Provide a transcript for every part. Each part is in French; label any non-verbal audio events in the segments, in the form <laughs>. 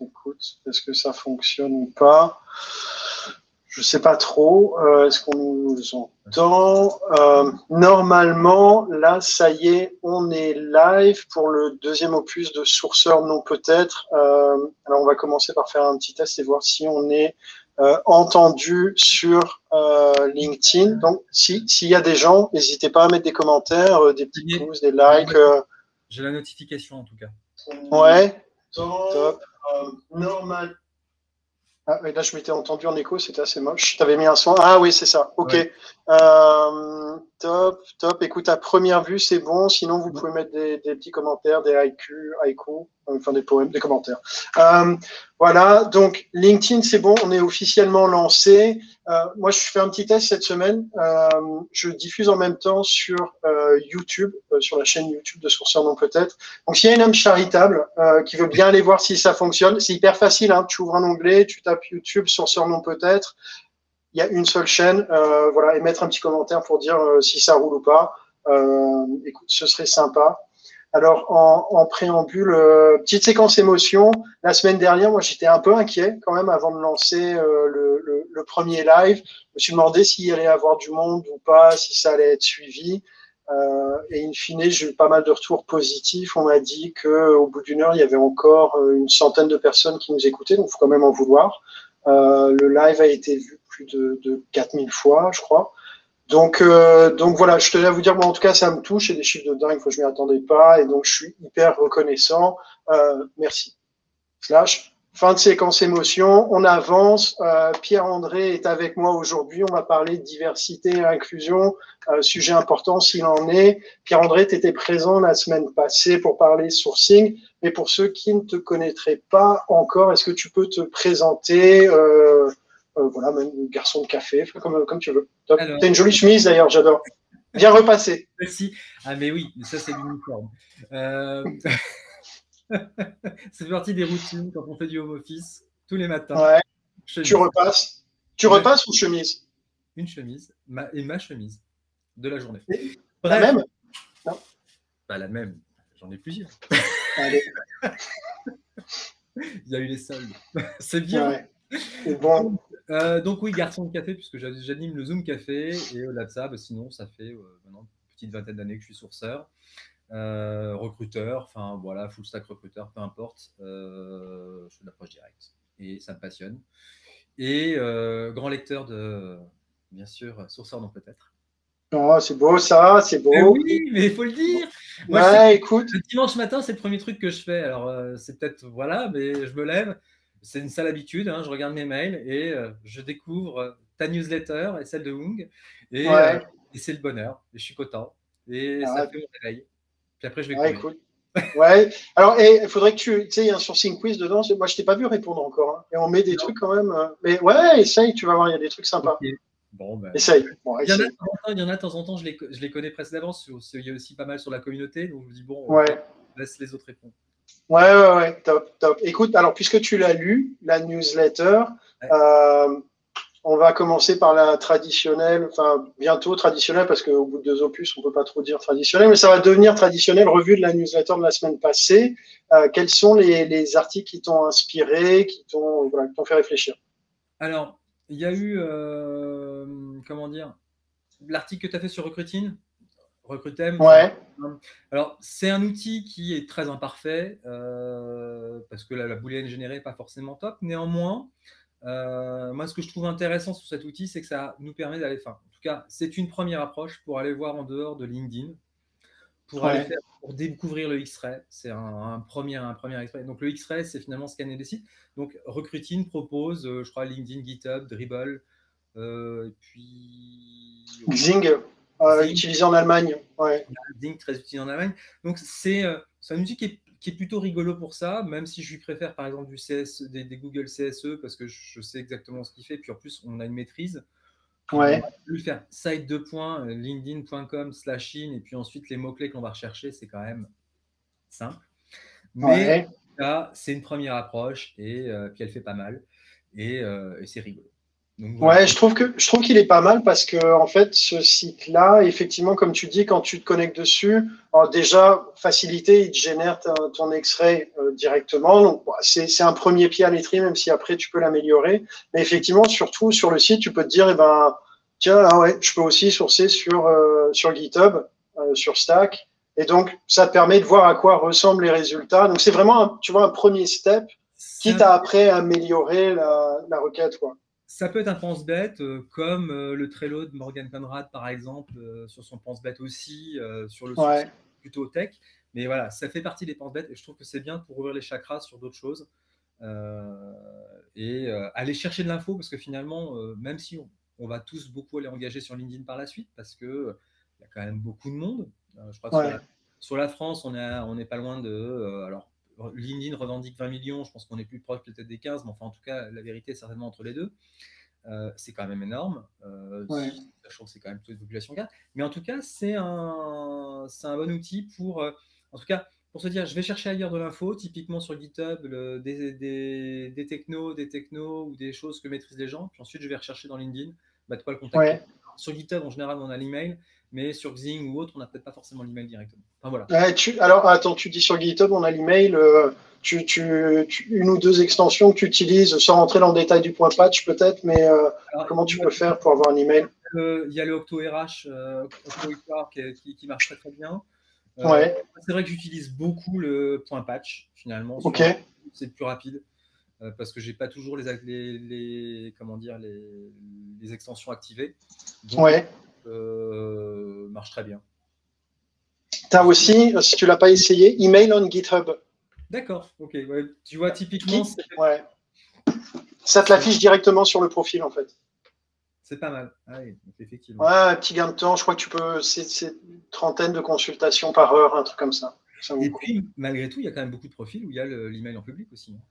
Écoute, est-ce que ça fonctionne ou pas? Je sais pas trop. Euh, est-ce qu'on nous entend? Euh, Normalement, là, ça y est, on est live pour le deuxième opus de Sourceur non peut-être. Euh, alors, on va commencer par faire un petit test et voir si on est entendu sur LinkedIn. Donc, s'il y a des gens, n'hésitez pas à mettre des commentaires, des petits pouces, des likes. J'ai la notification en tout cas. Ouais. Top. Euh, normal. Ah, là, je m'étais entendu en écho, c'était assez moche. Tu avais mis un son. Ah oui, c'est ça. Ok. Euh, top, top. Écoute, à première vue, c'est bon. Sinon, vous pouvez mettre des, petits commentaires, des haïkus, haïkus, enfin des poèmes, des commentaires. Euh, voilà. Donc, LinkedIn, c'est bon. On est officiellement lancé. Euh, moi, je fais un petit test cette semaine. Euh, je diffuse en même temps sur YouTube, sur la chaîne YouTube de Sourceur Non Peut-être. Donc, s'il y a une âme charitable qui veut bien aller voir si ça fonctionne, c'est hyper facile. Hein. Tu ouvres un onglet, tu tapes YouTube, Sourceur Non Peut-être il y a une seule chaîne, euh, voilà, et mettre un petit commentaire pour dire euh, si ça roule ou pas. Euh, écoute, ce serait sympa. Alors, en, préambule, petite séquence émotion. La semaine dernière, moi, j'étais un peu inquiet quand même avant de lancer le, le, premier live. Je me suis demandé s'il allait y avoir du monde ou pas, si ça allait être suivi. et in fine, j'ai eu pas mal de retours positifs. On m'a dit qu'au bout d'une heure, il y avait encore une centaine de personnes qui nous écoutaient, donc il faut quand même en vouloir. le live a été vu de, de 4000 fois, je crois. Donc, euh, donc voilà, je tenais à vous dire, moi en tout cas, ça me touche, et des chiffres de dingue, je ne m'y attendais pas, et donc je suis hyper reconnaissant. Euh, merci. Slash. Fin de séquence émotion, on avance. Euh, Pierre-André est avec moi aujourd'hui. On va parler de diversité et inclusion, sujet important s'il en est. Pierre-André, tu étais présent la semaine passée pour parler sourcing. Mais pour ceux qui ne te connaîtraient pas encore, est-ce que tu peux te présenter voilà, même garçon de café, comme, comme tu veux. T'as une jolie chemise d'ailleurs, j'adore. Bien repassé. Merci. Ah, mais oui, ça, c'est l'uniforme. Euh... <laughs> fait partie des routines quand on fait du home office tous les matins. Ouais. Tu repasses. Tu repasses ou chemise? Une chemise et ma chemise de la journée. la même? Non. Pas la même. J'en ai plusieurs. <laughs> Il y a eu les soldes. <laughs> C'est bien. Bon. Euh, donc oui, garçon de café, puisque j'anime le Zoom Café. Et au-delà de ça, bah, sinon, ça fait euh, maintenant une petite vingtaine d'années que je suis sourceur, euh, recruteur, enfin voilà, full stack recruteur, peu importe. je fais de l'approche directe et ça me passionne. Et grand lecteur de, bien sûr, sourceur non peut-être. Oh, c'est beau ça, c'est beau. oui, mais il faut le dire. ouais, écoute. Le dimanche matin, c'est le premier truc que je fais. Alors, c'est peut-être, voilà, mais je me lève, c'est une sale habitude. Hein, je regarde mes mails et euh, je découvre euh, ta newsletter et celle de Hung. Euh, et, c'est le bonheur. Et je suis content. Et ah ça fait mon réveil. Puis après, je vais ouais, cool. ouais. Alors, il faudrait que tu. Tu sais, il y a un sourcing quiz dedans. Moi, je t'ai pas vu répondre encore. Hein. Et on met des trucs quand même. Mais ouais, essaye, tu vas voir, il y a des trucs sympas. Bon, ben... Essaye. il, y en a, il, y en a, de temps en temps, je les, je les connais presque d'avance. Il y a aussi pas mal sur la communauté. Donc, je me dis, bon, ouais. laisse les autres répondre. Ouais, ouais, ouais, top, top. Écoute, alors puisque tu l'as lu, la newsletter, euh, on va commencer par la traditionnelle, enfin bientôt traditionnelle, parce qu'au bout de deux opus, on peut pas trop dire traditionnelle, mais ça va devenir traditionnel, revue de la newsletter de la semaine passée. Euh, quels sont les, articles qui t'ont inspiré, qui t'ont voilà, fait réfléchir? Alors, il y a eu, euh, comment dire, l'article que tu as fait sur Recruiting Recrutem. Ouais. Alors, c'est un outil qui est très imparfait euh, parce que la, la booléenne générée n'est pas forcément top. Néanmoins, euh, moi, ce que je trouve intéressant sur cet outil, c'est que ça nous permet d'aller. Enfin, en tout cas, c'est une première approche pour aller voir en dehors de LinkedIn, pour, aller faire, pour découvrir le X-Ray. C'est un, premier, un premier X-Ray. Donc, le X-Ray, c'est finalement scanner des sites. Donc, Recruiting propose, euh, je crois, LinkedIn, GitHub, Dribble, et puis. Xing. Euh, utilisé en Allemagne. Ouais. très utilisé en Allemagne. Donc, c'est euh, un outil qui est, qui est, plutôt rigolo pour ça, même si je lui préfère par exemple du CS, des, Google CSE parce que je sais exactement ce qu'il fait. Puis en plus, on a une maîtrise. Ouais. On va lui faire site 2 points, euh, linkedin.com slash in, et puis ensuite les mots-clés qu'on va rechercher, c'est quand même simple. Mais là, c'est une première approche et puis elle fait pas mal et, et c'est rigolo. Ouais, je trouve que je trouve qu'il est pas mal parce que en fait ce site-là, effectivement, comme tu dis, quand tu te connectes dessus, déjà facilité, il te génère ton extrait euh, directement. Donc c'est un premier pied à l'étrier, même si après tu peux l'améliorer. Mais effectivement, surtout sur le site, tu peux te dire, eh ben tiens, ah ouais, je peux aussi sourcer sur euh, sur GitHub, euh, sur Stack, et donc ça te permet de voir à quoi ressemblent les résultats. Donc c'est vraiment, un, tu vois, un premier step, quitte à après améliorer la, la requête, quoi. Ça peut être un pense-bête, euh, comme euh, le Trello de Morgan Conrad, par exemple, euh, sur son pense-bête aussi, sur le ouais. plutôt tech. Mais voilà, ça fait partie des pense-bêtes et je trouve que c'est bien pour ouvrir les chakras sur d'autres choses et aller chercher de l'info parce que finalement, même si on, va tous beaucoup aller engager sur LinkedIn par la suite, parce qu'il il y a quand même beaucoup de monde. je crois que sur, la, France, on n'est on pas loin de. alors, LinkedIn revendique 20 millions, je pense qu'on est plus proche peut-être des 15, mais enfin en tout cas, la vérité est certainement entre les deux. Euh, c'est quand même énorme, euh, sachant que c'est quand même toute une population Mais en tout cas, c'est un, un bon outil pour, euh, en tout cas, pour se dire, je vais chercher ailleurs de l'info, typiquement sur GitHub, des, des, des, technos, des technos ou des choses que maîtrisent les gens. Puis ensuite, je vais rechercher dans LinkedIn bah, de quoi le contacter. Sur GitHub, en général, on a l'email mais sur Xing ou autre, on n'a peut-être pas forcément l'email directement. voilà. alors, attends, tu dis sur GitHub, on a l'email. Euh, tu, une ou deux extensions que tu utilises, sans rentrer dans le détail du point patch peut-être, mais euh, comment tu peux faire pour avoir un email? Il y a le OctoRH euh, qui, qui, marche très très bien. ouais. C'est vrai que j'utilise beaucoup le point patch finalement. Ok. C'est plus rapide parce que j'ai pas toujours les, les, comment dire les, extensions activées. ouais. Euh, marche très bien. Tu as aussi, si tu l'as pas essayé, email on GitHub. D'accord, ok. Tu vois, typiquement. Ouais. Ça te l'affiche directement sur le profil, en fait. C'est pas mal. Ah effectivement. Ouais, un petit gain de temps. Je crois que tu peux. C'est une trentaine de consultations par heure, un truc comme ça. Et puis, malgré tout, il y a quand même beaucoup de profils où il y a l'email en public aussi. Hein.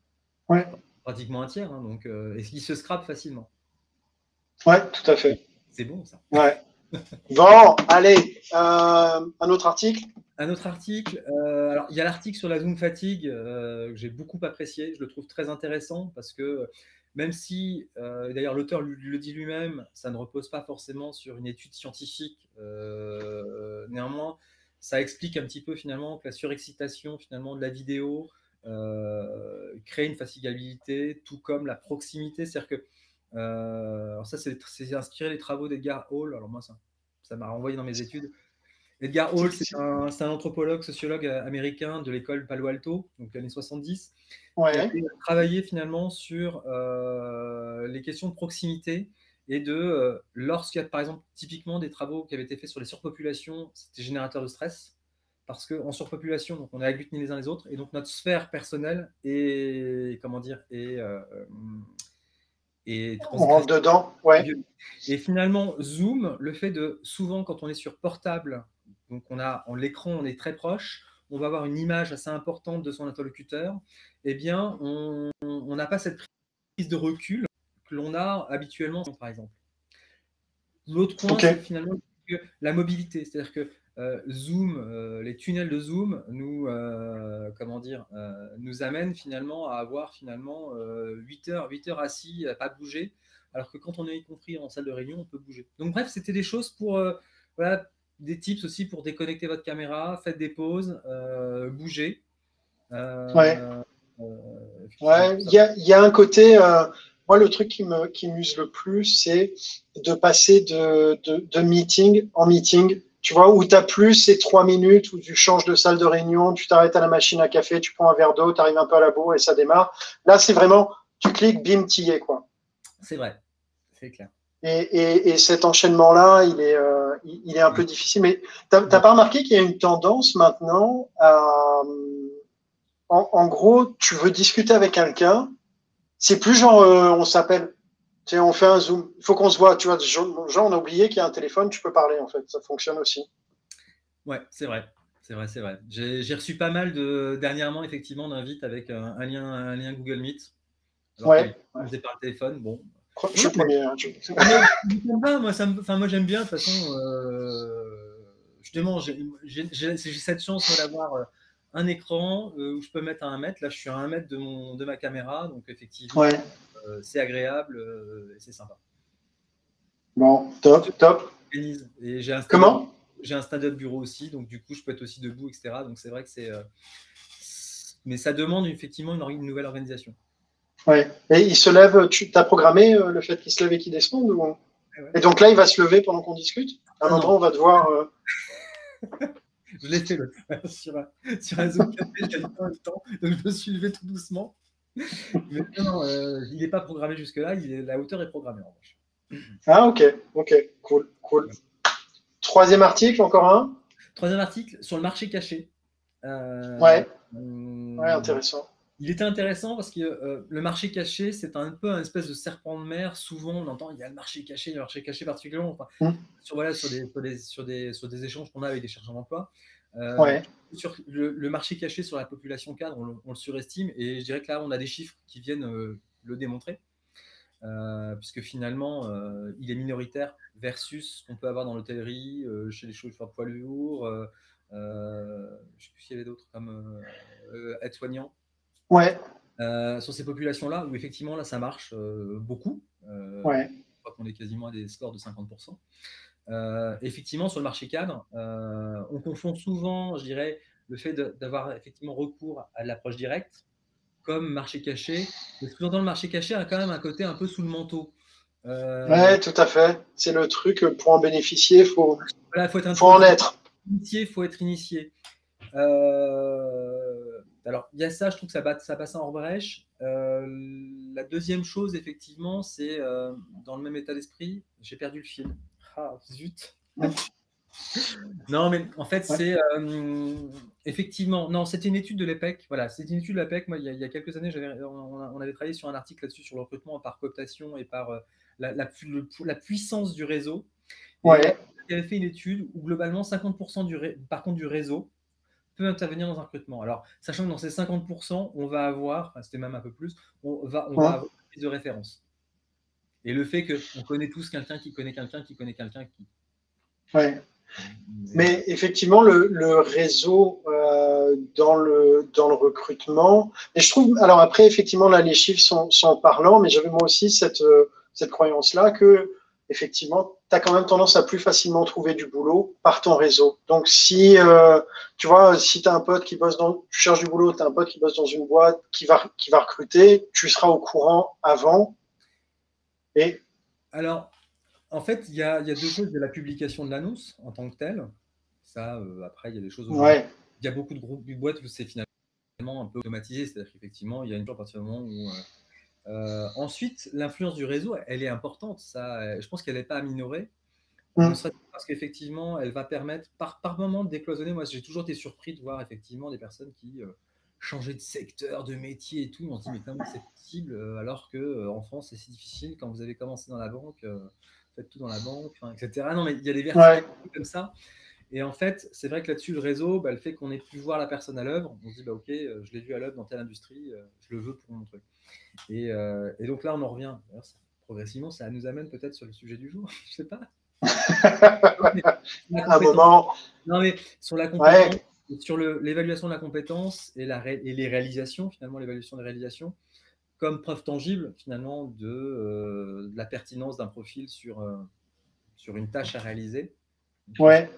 Ouais. Pratiquement un tiers. Hein, donc, euh, et se scrape facilement. Ouais, tout à fait. C'est bon, ça. Ouais. Bon, allez, euh, un autre article. Un autre article. Euh, alors, il y a l'article sur la Zoom fatigue euh, que j'ai beaucoup apprécié. Je le trouve très intéressant parce que même si, d'ailleurs, l'auteur le dit lui-même, ça ne repose pas forcément sur une étude scientifique. néanmoins, ça explique un petit peu finalement que la surexcitation finalement de la vidéo crée une fatigabilité, tout comme la proximité. C'est-à-dire que alors ça, c'est inspiré des travaux d'Edgar Hall. Alors moi, ça m'a renvoyé dans mes études. Edgar Hall, c'est un, anthropologue, sociologue euh, américain de l'école Palo Alto, donc années 70. Ouais. Il a travaillé finalement sur euh, les questions de proximité et de lorsqu'il y a par exemple typiquement des travaux qui avaient été faits sur les surpopulations, c'était générateur de stress parce qu'en surpopulation, donc on est agglutinés les uns les autres et donc notre sphère personnelle est comment dire est et on rentre dedans, ouais. Et finalement, Zoom, le fait de souvent quand on est sur portable, donc on a en l'écran, on est très proche, on va avoir une image assez importante de son interlocuteur, eh bien, on n'a pas cette prise de recul que l'on a habituellement, par exemple. L'autre point, c'est finalement la mobilité, c'est-à-dire que Zoom, euh, les tunnels de Zoom nous, euh, comment dire, nous amènent finalement à avoir finalement 8 heures, 8 heures assis, à pas bouger, alors que quand on est y compris en salle de réunion, on peut bouger. Donc bref, c'était des choses pour, voilà, des tips aussi pour déconnecter votre caméra, faites des pauses, bougez. ouais. ouais, il y a, y a, un côté moi, le truc qui me qui m'use le plus, c'est de passer de, de, de, meeting en meeting tu vois, où tu n'as plus ces trois minutes où tu changes de salle de réunion, tu t'arrêtes à la machine à café, tu prends un verre d'eau, tu arrives un peu à la bourre et ça démarre. Là, c'est vraiment, tu cliques, bim, y es, quoi. C'est vrai, c'est clair. Et, et, cet enchaînement-là, il est, euh, il, est un peu difficile. Mais tu n'as pas remarqué qu'il y a une tendance maintenant à. En, en, gros, tu veux discuter avec quelqu'un, c'est plus genre, euh, on s'appelle on fait un zoom. Il faut qu'on se voit. Tu vois, genre, on a oublié qu'il y a un téléphone, tu peux parler en fait. Ça fonctionne aussi. Ouais, c'est vrai. C'est vrai, c'est vrai. J'ai reçu pas mal de dernièrement effectivement d'invites avec un, lien, un lien Google Meet. ouais. On faisait par téléphone. Bon. Je suis premier. Hein, moi, ça me, enfin, moi j'aime bien. De toute façon, euh, justement, j'ai cette chance d'avoir euh, un écran euh, où je peux mettre à un mètre. Là, je suis à un mètre de, mon, de ma caméra, donc effectivement, ouais. Euh, c'est agréable, euh, et c'est sympa. Bon, top, top. Et j'ai un Comment? J'ai un stand-up bureau aussi, donc du coup, je peux être aussi debout, etc. Donc c'est vrai que c'est. Euh, mais ça demande effectivement une, nouvelle organisation. Ouais. Et il se lève, tu as programmé euh, le fait qu'il se lève et qu'il descende ou... Et donc là, il va se lever pendant qu'on discute? À un moment, on va devoir. Euh, <laughs> je l'ai fait <laughs> sur, un, sur un Zoom café, j'ai pas le temps, donc je me suis levé tout doucement. <laughs> Mais non, euh, il n'est pas programmé jusque-là, la hauteur est programmée en revanche. Ah, ok, ok, cool, cool. Troisième article, encore un? Troisième article sur le marché caché. Euh, ouais. ouais, intéressant. Il était intéressant parce que euh, le marché caché, c'est un peu un espèce de serpent de mer. Souvent, on entend il y a le marché caché, le marché caché particulièrement. Mmh. sur, voilà, sur, des, sur, des, sur, des, échanges qu'on a avec des chercheurs d'emploi. Euh, sur le, marché caché sur la population cadre, on le, surestime. Et je dirais que là, on a des chiffres qui viennent euh, le démontrer. puisque finalement, il est minoritaire versus ce qu'on peut avoir dans l'hôtellerie, chez les chauffeurs poids lourds. je ne sais plus s'il y avait d'autres comme aides-soignants. Ouais. Euh, sur ces populations-là, où effectivement, là, ça marche euh, beaucoup. Euh, ouais. Je crois qu'on est quasiment à des scores de 50%. Effectivement, sur le marché cadre, on confond souvent, je dirais, le fait d'avoir effectivement recours à l'approche directe comme marché caché. Mais dans le marché caché a quand même un côté un peu sous le manteau. Euh... Ouais, tout à fait. C'est le truc, pour en bénéficier, il faut, faut, faut en être. Il faut être initié. Euh, alors, il y a ça, je trouve que ça, ça passe en brèche. Euh, la deuxième chose, effectivement, c'est euh, dans le même état d'esprit, j'ai perdu le fil. Ah, zut. <laughs> non, mais en fait, c'est euh, effectivement, non, c'était une étude de l'EPEC. Voilà, c'est une étude de l'EPEC. Moi, il y, a, quelques années, on, avait travaillé sur un article là-dessus sur le recrutement par cooptation et par la, la, puissance du réseau. Ouais. il avait fait une étude où globalement 50% du, par contre du réseau peut intervenir dans un recrutement. Alors, sachant que dans ces 50%, on va avoir, c'était même un peu plus, on va, on va avoir une prise de référence. Et le fait qu'on connaît tous quelqu'un qui connaît quelqu'un qui connaît quelqu'un qui. Ouais. Mais effectivement, le, le réseau euh, dans, le, dans le recrutement, et je trouve, alors après, effectivement, là, les chiffres sont, sont parlants, mais j'avais moi aussi cette, euh, cette croyance-là que effectivement, tu as quand même tendance à plus facilement trouver du boulot par ton réseau. Donc, si euh, tu vois, si tu as un pote qui bosse dans, tu cherches du boulot, tu as un pote qui bosse dans une boîte qui va, qui va recruter, tu seras au courant avant. Et alors, en fait, il y a, y a, deux choses. Il y a la publication de l'annonce en tant que telle. Ça, euh, après, il y a des choses. Ouais. Il y a beaucoup de groupes, de boîtes où c'est finalement un peu automatisé. C'est-à-dire qu'effectivement, il y a une fois à partir du moment où euh, euh, ensuite, l'influence du réseau, elle est importante. Ça, je pense qu'elle n'est pas à minorer. Mm. Parce qu'effectivement, elle va permettre par, par moment de décloisonner. Moi, j'ai toujours été surpris de voir effectivement des personnes qui euh, changeaient de secteur, de métier et tout. On se dit, mais comment c'est possible euh, alors qu'en France, c'est si difficile quand vous avez commencé dans la banque, faites tout dans la banque, etc. Non, mais il y a des versions comme ça. Et en fait, c'est vrai que là-dessus, le réseau, bah, le fait qu'on ait pu voir la personne à l'œuvre, on se dit, bah, OK, je l'ai vu à l'œuvre dans telle industrie, je le veux pour mon truc. Euh, et, donc là, on en revient. progressivement, ça nous amène peut-être sur le sujet du jour. <laughs> Je sais pas. <laughs> un moment. Non, mais sur la compétence, sur l'évaluation de la compétence et, la, et les réalisations, finalement, l'évaluation des réalisations, comme preuve tangible, finalement, de, euh, la pertinence d'un profil sur, euh, sur une tâche à réaliser. Ouais.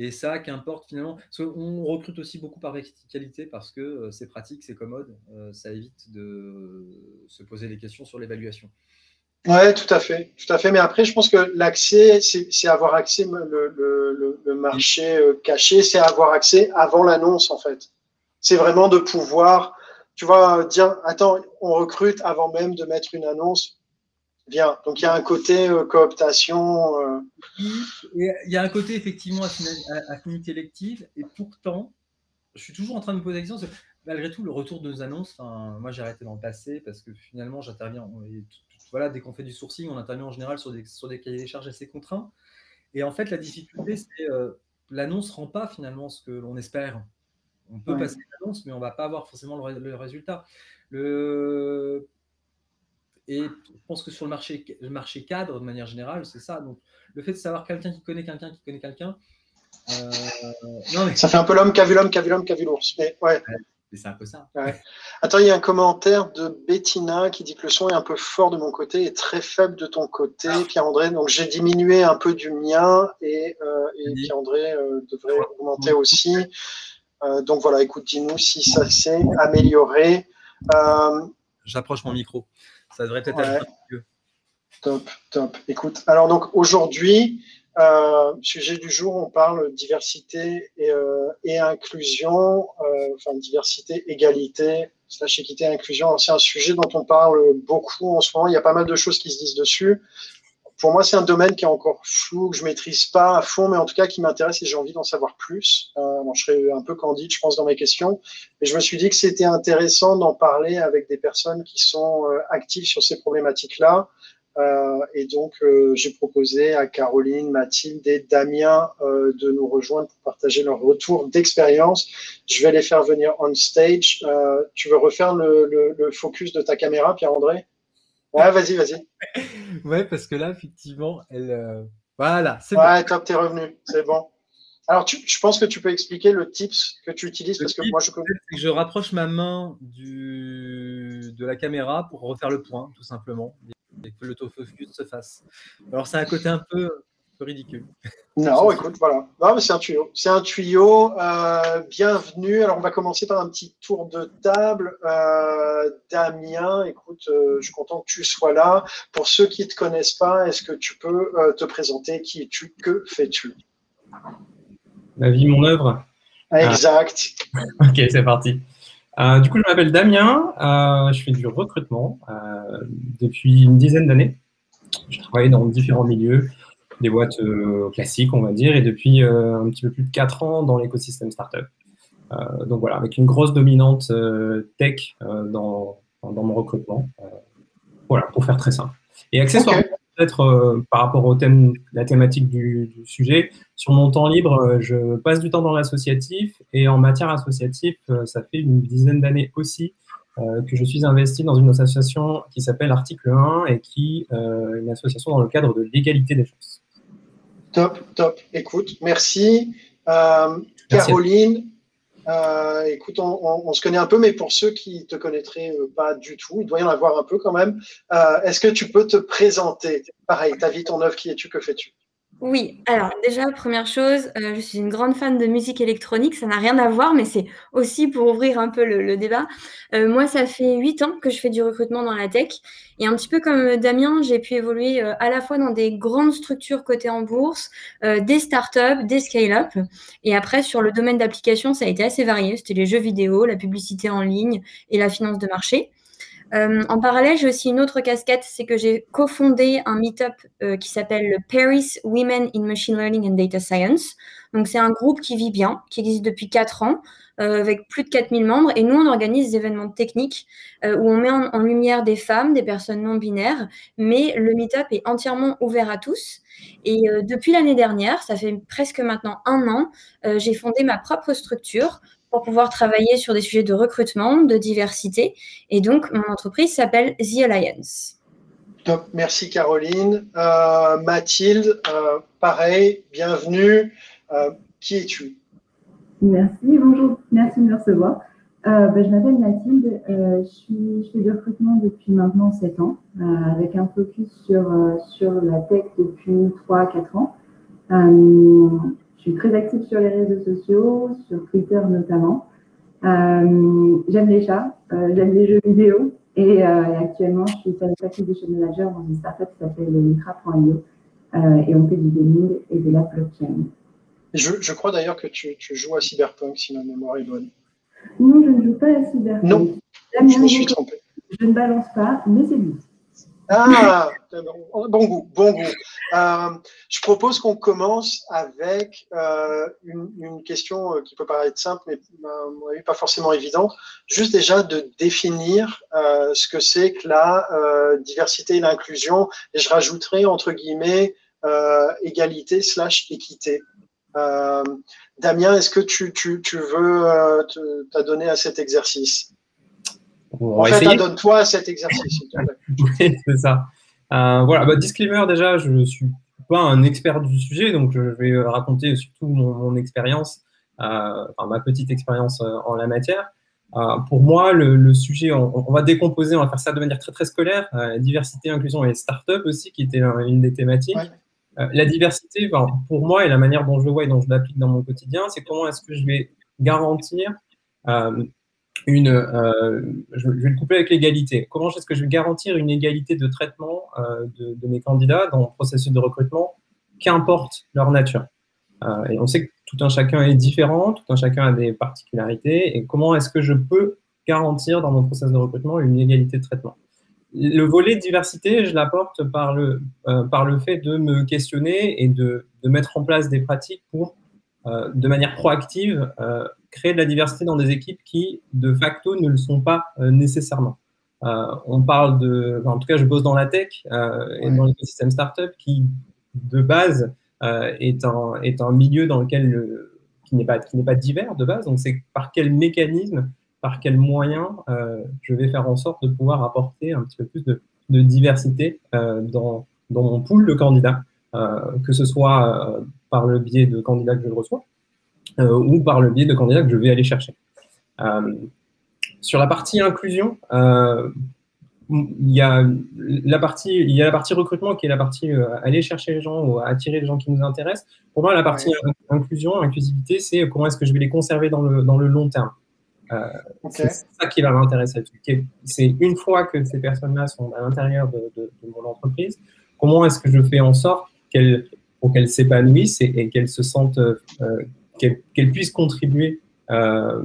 Et ça, qu'importe finalement. on recrute aussi beaucoup par verticalité parce que euh, c'est pratique, c'est commode. Ça évite de se poser des questions sur l'évaluation. Oui, tout à fait, tout à fait. Mais après, je pense que l'accès, c'est avoir accès, le, le, marché euh, caché, c'est avoir accès avant l'annonce, en fait. C'est vraiment de pouvoir, tu vois, dire, attends, on recrute avant même de mettre une annonce. Bien. Donc il y a un côté euh, cooptation. Euh. Il y a un côté effectivement affinité élective, et pourtant, je suis toujours en train de me poser la question. Malgré tout, le retour de nos annonces, moi j'ai arrêté le passé parce que finalement j'interviens. Voilà, dès qu'on fait du sourcing, on intervient en général sur des, sur des cahiers des charges assez contraints. Et en fait, la difficulté, c'est euh, l'annonce ne rend pas finalement ce que l'on espère. On peut passer l'annonce, mais on ne va pas avoir forcément le, le résultat. Le, et je pense que sur le marché, le marché cadre, de manière générale, c'est ça. Donc, le fait de savoir quelqu'un qui connaît quelqu'un qui connaît quelqu'un. Euh, Ça fait un peu l'homme qui a vu l'homme qui a vu l'ours. Mais ouais. C'est un peu ça. Attends, il y a un commentaire de Bettina qui dit que le son est un peu fort de mon côté et très faible de ton côté, ah. Pierre-André. Donc j'ai diminué un peu du mien et, euh, Pierre-André euh, devrait augmenter aussi. Euh, donc voilà, écoute, dis-nous si ça s'est amélioré. J'approche mon micro. Ça devrait peut-être être mieux. Top, top. Écoute, alors donc aujourd'hui, euh, sujet du jour, on parle diversité et, euh, inclusion, euh, enfin diversité, égalité, slash équité, inclusion. C'est un sujet dont on parle beaucoup en ce moment. Il y a pas mal de choses qui se disent dessus. Pour moi, c'est un domaine qui est encore flou, que je maîtrise pas à fond, mais en tout cas qui m'intéresse et j'ai envie d'en savoir plus. Je serai un peu candide, je pense, dans mes questions. Et je me suis dit que c'était intéressant d'en parler avec des personnes qui sont actives sur ces problématiques-là, euh, et donc, euh, j'ai proposé à Caroline, Mathilde et Damien euh, de nous rejoindre pour partager leur retour d'expérience. Je vais les faire venir on stage. tu veux refaire le, focus de ta caméra, Pierre-André? Ouais, vas-y, vas-y. <laughs> ouais, parce que là, effectivement, elle. Voilà, c'est ouais, top, t'es revenu, c'est bon. Alors, je pense que tu peux expliquer le tips que tu utilises parce que moi, je connais. Je rapproche ma main du, de la caméra pour refaire le point, tout simplement et que l'autofocus se fasse. Alors, c'est un côté un peu, ridicule. Non, écoute, voilà. Non, mais c'est un tuyau. C'est un tuyau. Euh, bienvenue. Alors, on va commencer par un petit tour de table. Euh, Damien, écoute, euh, je suis content que tu sois là. Pour ceux qui ne te connaissent pas, est-ce que tu peux te présenter Qui es-tu Que fais-tu? Ma vie, mon œuvre? Exact. <laughs> ok, c'est parti. Euh, du coup, je m'appelle Damien, euh, je fais du recrutement euh, depuis une dizaine d'années. Je travaille dans différents milieux, des boîtes classiques, on va dire, et depuis un petit peu plus de 4 ans dans l'écosystème startup. donc voilà, avec une grosse dominante tech dans, mon recrutement. voilà, pour faire très simple. Et accessoirement, peut-être euh, par rapport au thème, la thématique du, sujet, sur mon temps libre, euh, je passe du temps dans l'associatif et en matière associative, euh, ça fait une dizaine d'années aussi que je suis investi dans une association qui s'appelle Article 1 et qui est une association dans le cadre de l'égalité des chances. Top, top. Écoute, merci. Caroline, euh, écoute, on, se connaît un peu, mais pour ceux qui te connaîtraient euh, pas du tout, il doit y en avoir un peu quand même. Euh, est-ce que tu peux te présenter? Pareil, ta vie, ton œuvre, qui es-tu, que fais-tu? Oui, alors déjà, première chose, euh, je suis une grande fan de musique électronique, ça n'a rien à voir, mais c'est aussi pour ouvrir un peu le, débat. Euh, moi, ça fait huit ans que je fais du recrutement dans la tech, et un petit peu comme Damien, j'ai pu évoluer euh, à la fois dans des grandes structures cotées en bourse, des startups, des scale-up, et après, sur le domaine d'application, ça a été assez varié, c'était les jeux vidéo, la publicité en ligne et la finance de marché. Euh, en parallèle, j'ai aussi une autre casquette, c'est que j'ai cofondé un meetup euh, qui s'appelle le Paris Women in Machine Learning and Data Science. Donc, c'est un groupe qui vit bien, qui existe depuis 4 ans, euh, avec plus de 4000 membres. Et nous, on organise des événements techniques où on met en, lumière des femmes, des personnes non binaires, mais le meetup est entièrement ouvert à tous. Et depuis l'année dernière, ça fait presque maintenant un an, j'ai fondé ma propre structure pour pouvoir travailler sur des sujets de recrutement, de diversité. Et donc, mon entreprise s'appelle The Alliance. Top, merci Caroline. Euh, Mathilde, euh, pareil, bienvenue. Euh, qui es-tu? Merci, bonjour, merci de me recevoir. Ben, je m'appelle Mathilde, je, suis, je, fais du recrutement depuis maintenant 7 ans, avec un focus sur, sur la tech depuis 3-4 ans. Je suis très active sur les réseaux sociaux, sur Twitter notamment. Euh, j'aime les chats, euh, j'aime les jeux vidéo et euh, actuellement je suis Acquisition Manager dans une startup qui s'appelle Micra.io et on fait du gaming et de la blockchain. Je, je crois d'ailleurs que tu, tu, joues à Cyberpunk si ma mémoire est bonne. Non, je ne joue pas à Cyberpunk. Non, je me suis. Je ne balance pas, mais c'est. Ah, bon goût, bon goût. Euh, je propose qu'on commence avec euh, une, question euh, qui peut paraître simple, mais pas forcément évidente. Juste déjà de définir ce que c'est que la diversité et l'inclusion. Et je rajouterai entre guillemets égalité slash équité. Damien, est-ce que tu, tu, tu veux t'adonner à cet exercice? En fait, donne-toi cet exercice. <laughs> oui, c'est ça. Euh, voilà, bah, disclaimer déjà, je ne suis pas un expert du sujet, donc je vais raconter surtout mon, expérience, euh, enfin ma petite expérience euh, en la matière. pour moi, le, sujet, on, va décomposer, on va faire ça de manière très très scolaire. diversité, inclusion et start-up aussi, qui était une des thématiques. la diversité, pour moi, et la manière dont je le vois et dont je l'applique dans mon quotidien, c'est comment est-ce que je vais garantir une, euh, je, vais le coupler avec l'égalité. Comment est-ce que je vais garantir une égalité de traitement euh, de, mes candidats dans le processus de recrutement, qu'importe leur nature? Euh, Et on sait que tout un chacun est différent, tout un chacun a des particularités, et comment est-ce que je peux garantir dans mon processus de recrutement une égalité de traitement? Le volet diversité, je l'apporte par le, par le fait de me questionner et de, de mettre en place des pratiques pour, de manière proactive, créer de la diversité dans des équipes qui, de facto, ne le sont pas euh, nécessairement. Euh, on parle de, en tout cas, je bosse dans la tech euh, et dans l'écosystème startup qui, de base, est, un, est un milieu dans lequel le, qui n'est pas, qui n'est pas divers de base. Donc, c'est par quel mécanisme, par quel moyen je vais faire en sorte de pouvoir apporter un petit peu plus de, de diversité dans, dans mon pool de candidats, que ce soit par le biais de candidats que je reçois, ou par le biais de candidats que je vais aller chercher. Euh, sur la partie inclusion, euh, il y, a la partie, il y a la partie recrutement qui est la partie aller chercher les gens ou attirer les gens qui nous intéressent. Pour moi, la partie inclusion, inclusivité, c'est comment est-ce que je vais les conserver dans le, dans le long terme. C'est ça qui va m'intéresser. C'est une fois que ces personnes-là sont à l'intérieur de, de, mon entreprise, comment est-ce que je fais en sorte qu'elles pour qu'elles s'épanouissent et, qu'elles se sentent qu'elle puisse contribuer, euh,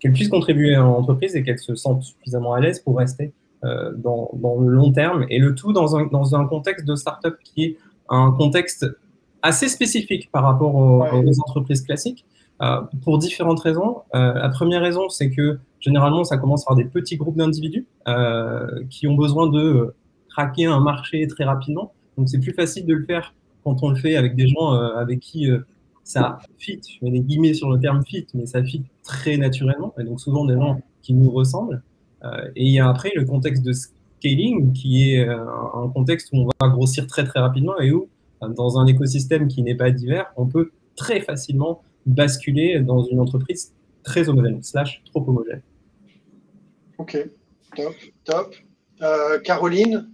qu'elle puisse contribuer à l'entreprise et qu'elle se sente suffisamment à l'aise pour rester euh, dans, dans, le long terme. Et le tout dans un, dans un contexte de start-up qui est un contexte assez spécifique par rapport aux, entreprises classiques. Euh, pour différentes raisons. la première raison, c'est que généralement, ça commence par des petits groupes d'individus qui ont besoin de craquer un marché très rapidement. Donc, c'est plus facile de le faire quand on le fait avec des gens avec qui ça fit, je mets des guillemets sur le terme fit, mais ça fit très naturellement, et donc souvent des gens qui nous ressemblent. Euh, et il y a après le contexte de scaling, qui est euh, un contexte où on va grossir très très rapidement et où, euh, dans un écosystème qui n'est pas divers, on peut très facilement basculer dans une entreprise très homogène, slash trop homogène. Ok, top, top. Caroline?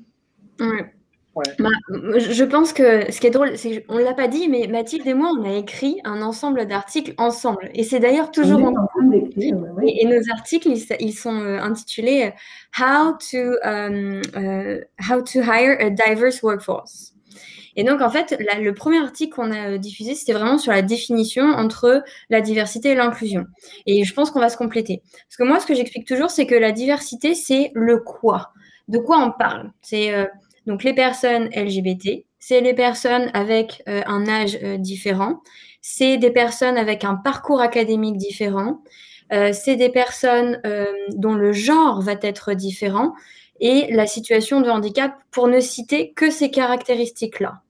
Bah, je pense que ce qui est drôle, c'est qu'on ne l'a pas dit, mais Mathilde et moi, on a écrit un ensemble d'articles ensemble. Et c'est d'ailleurs toujours en train d'écrire. Et, nos articles, ils, sont euh, intitulés How to, um, uh, How to Hire a Diverse Workforce. Et donc, en fait, le premier article qu'on a euh, diffusé, c'était vraiment sur la définition entre la diversité et l'inclusion. Et je pense qu'on va se compléter. Parce que moi, ce que j'explique toujours, c'est que la diversité, c'est le quoi. De quoi on parle C'est euh, donc les personnes LGBT, c'est les personnes avec euh, un âge euh, différent, c'est des personnes avec un parcours académique différent, euh, c'est des personnes dont le genre va être différent et la situation de handicap pour ne citer que ces caractéristiques-là.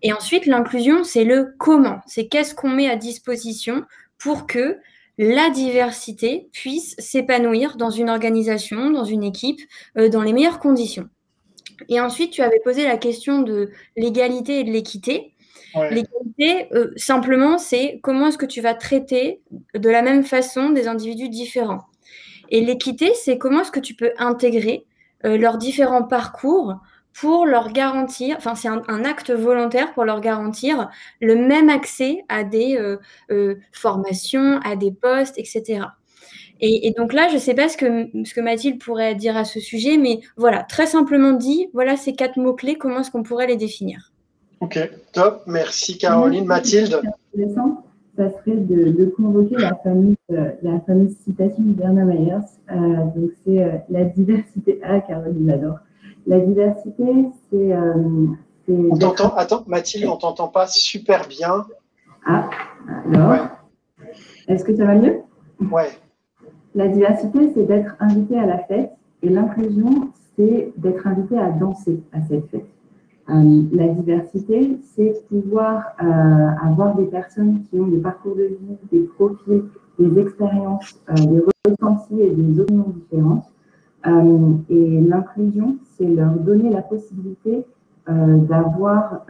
Et ensuite, l'inclusion, c'est le comment, c'est qu'est-ce qu'on met à disposition pour que la diversité puisse s'épanouir dans une organisation, dans une équipe, dans les meilleures conditions. Et ensuite, tu avais posé la question de l'égalité et de l'équité. L'égalité, euh, simplement, c'est comment est-ce que tu vas traiter de la même façon des individus différents. Et l'équité, c'est comment est-ce que tu peux intégrer euh, leurs différents parcours pour leur garantir, enfin c'est un, acte volontaire pour leur garantir le même accès à des euh, formations, à des postes, etc. Et, donc là, je ne sais pas ce que, ce que Mathilde pourrait dire à ce sujet, mais voilà, très simplement dit, voilà ces quatre mots-clés, comment est-ce qu'on pourrait les définir? Ok, top. Merci Caroline. Mathilde? Intéressant, ça serait de, convoquer la fameuse, la fameuse citation de Bernard Myers. Euh, donc c'est euh, la diversité. Ah, Caroline l'adore. La diversité, c'est. Euh, on t'entend, attends, Mathilde, on t'entend pas super bien. Ah, alors. Est-ce que ça va mieux? Ouais. La diversité, c'est d'être invité à la fête et l'inclusion, c'est d'être invité à danser à cette fête. Euh, la diversité, c'est pouvoir euh, avoir des personnes qui ont des parcours de vie, des profils, des expériences, euh, des ressentis et des opinions différentes. et l'inclusion, c'est leur donner la possibilité d'avoir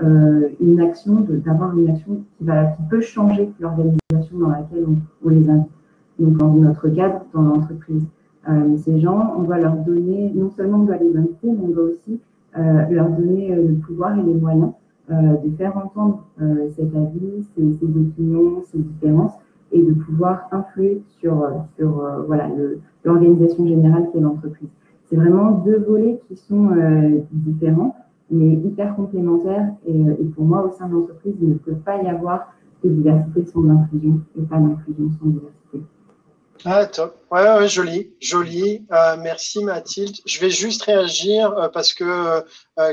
une action, d'avoir une action qui, peut changer l'organisation dans laquelle on les invite. Donc dans notre cadre, dans l'entreprise. ces gens, on va leur donner, non seulement on doit les inviter, mais on doit aussi leur donner le pouvoir et les moyens de faire entendre cet avis, ses, ses, opinions, ses différences, et de pouvoir influer sur, sur voilà, l'organisation générale qui est l'entreprise. C'est vraiment deux volets qui sont différents mais hyper complémentaires. Euh, et, pour moi, au sein de l'entreprise, il ne peut pas y avoir de diversité sans inclusion et pas d'inclusion sans diversité. Ah, top. Ouais, ouais joli, joli. Euh, merci Mathilde. Je vais juste réagir euh, parce que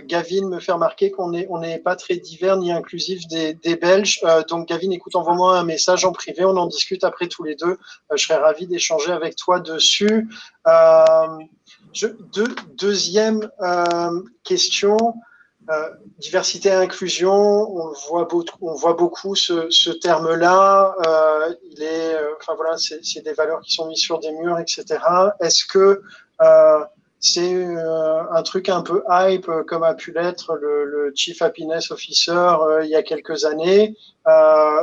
Gavin me fait remarquer qu'on n'est on pas très divers ni inclusif des, des Belges. donc Gavin, écoute, envoie-moi un message en privé, on en discute après tous les deux. je serais ravi d'échanger avec toi dessus. Je, deuxième question. Euh, diversité et inclusion, on voit, beaucoup, ce, terme-là. Euh, il est, euh, enfin voilà, c'est des valeurs qui sont mises sur des murs, etc. Est-ce que c'est un truc un peu hype comme a pu l'être le, Chief Happiness Officer il y a quelques années,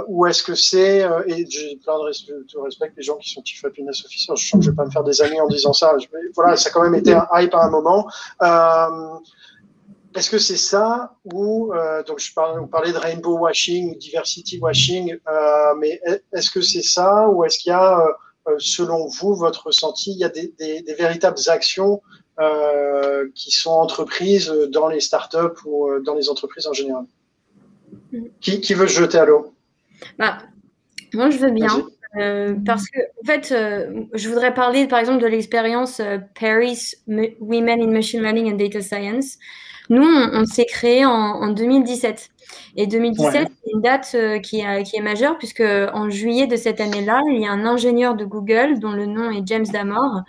ou est-ce que c'est et j'ai plein de, respect, de les gens qui sont Chief Happiness Officer. Je ne vais pas me faire des amis en disant ça. voilà, ça a quand même été un hype à un moment. Est-ce que c'est ça ou euh, donc je parlais, on parlait de rainbow washing ou diversity washing, euh, mais est-ce que c'est ça ou est-ce qu'il y a, euh, selon vous, votre ressenti, il y a des, véritables actions qui sont entreprises dans les startups ou dans les entreprises en général? Qui, qui, veut se jeter à l'eau? Bah, Moi, je veux bien. parce que, en fait, je voudrais parler, par exemple, de l'expérience Paris Women in Machine Learning and Data Science, nous, on, s'est créé en, 2017. Et 2017, c'est une date euh, qui, est, majeure, puisque en juillet de cette année-là, il y a un ingénieur de Google dont le nom est James Damore.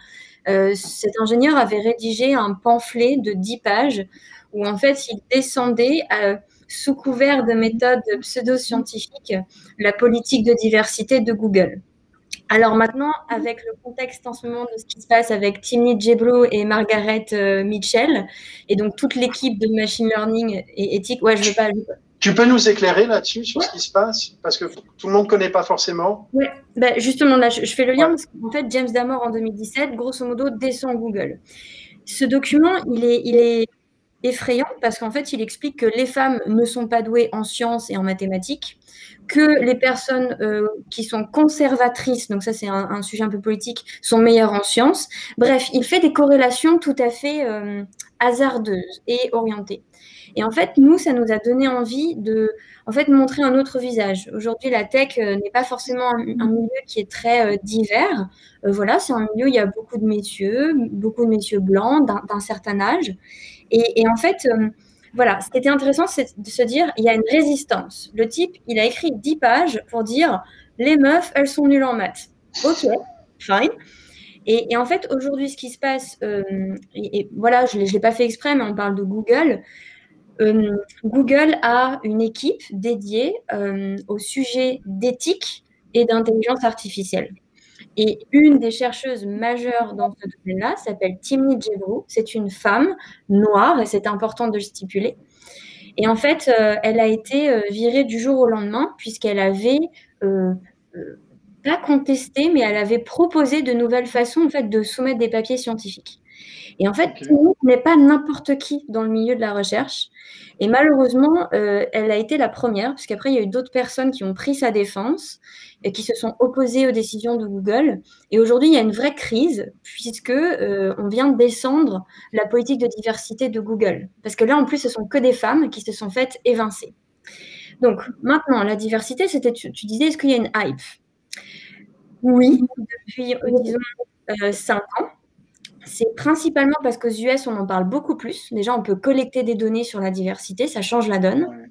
Euh, cet ingénieur avait rédigé un pamphlet de 10 pages où en fait il descendait euh, sous couvert de méthodes pseudo-scientifiques la politique de diversité de Google. Alors maintenant, avec le contexte en ce moment de ce qui se passe avec Timney Jeblo et Margaret euh, Mitchell, et donc toute l'équipe de machine learning et éthique, ouais, je veux pas. Tu peux nous éclairer là-dessus sur ce qui se passe? Parce que tout le monde ne connaît pas forcément. Oui, ben justement, là, je, fais le lien parce qu'en fait, James Damore, en 2017, grosso modo, descend Google. Ce document, il est, il est effrayant parce qu'en fait, il explique que les femmes ne sont pas douées en sciences et en mathématiques, que les personnes euh, qui sont conservatrices, donc ça c'est un, sujet un peu politique, sont meilleures en sciences. Bref, il fait des corrélations tout à fait euh, hasardeuses et orientées. Et en fait, nous, ça nous a donné envie de en fait, montrer un autre visage. Aujourd'hui, la tech euh, n'est pas forcément un, milieu qui est très divers. voilà, c'est un milieu où il y a beaucoup de messieurs, beaucoup de messieurs blancs d'un certain âge. Et, en fait, voilà, ce qui était intéressant, c'est de se dire, il y a une résistance. Le type, il a écrit 10 pages pour dire, les meufs, elles sont nulles en maths. Ok, fine. Et, en fait, aujourd'hui, ce qui se passe, euh, et, voilà, je ne l'ai pas fait exprès, mais on parle de Google. Euh, Google a une équipe dédiée euh, au sujet d'éthique et d'intelligence artificielle. Et une des chercheuses majeures dans ce domaine-là s'appelle Timmy Jebrou. C'est une femme noire, et c'est important de le stipuler. Et en fait, euh, elle a été euh, virée du jour au lendemain, puisqu'elle avait euh, pas contesté, mais elle avait proposé de nouvelles façons de soumettre des papiers scientifiques. Et en fait, Timmy n'est pas n'importe qui dans le milieu de la recherche. Et malheureusement, elle a été la première, puisqu'après, il y a eu d'autres personnes qui ont pris sa défense et qui se sont opposés aux décisions de Google. Et aujourd'hui, il y a une vraie crise puisque euh, on vient de descendre la politique de diversité de Google. Parce que là, en plus, ce sont que des femmes qui se sont faites évincer. Donc maintenant, la diversité, c'était, tu, disais, est-ce qu'il y a une hype? Oui, depuis, euh, disons, euh, cinq ans. C'est principalement parce qu'aux US, on en parle beaucoup plus. Déjà, on peut collecter des données sur la diversité, ça change la donne.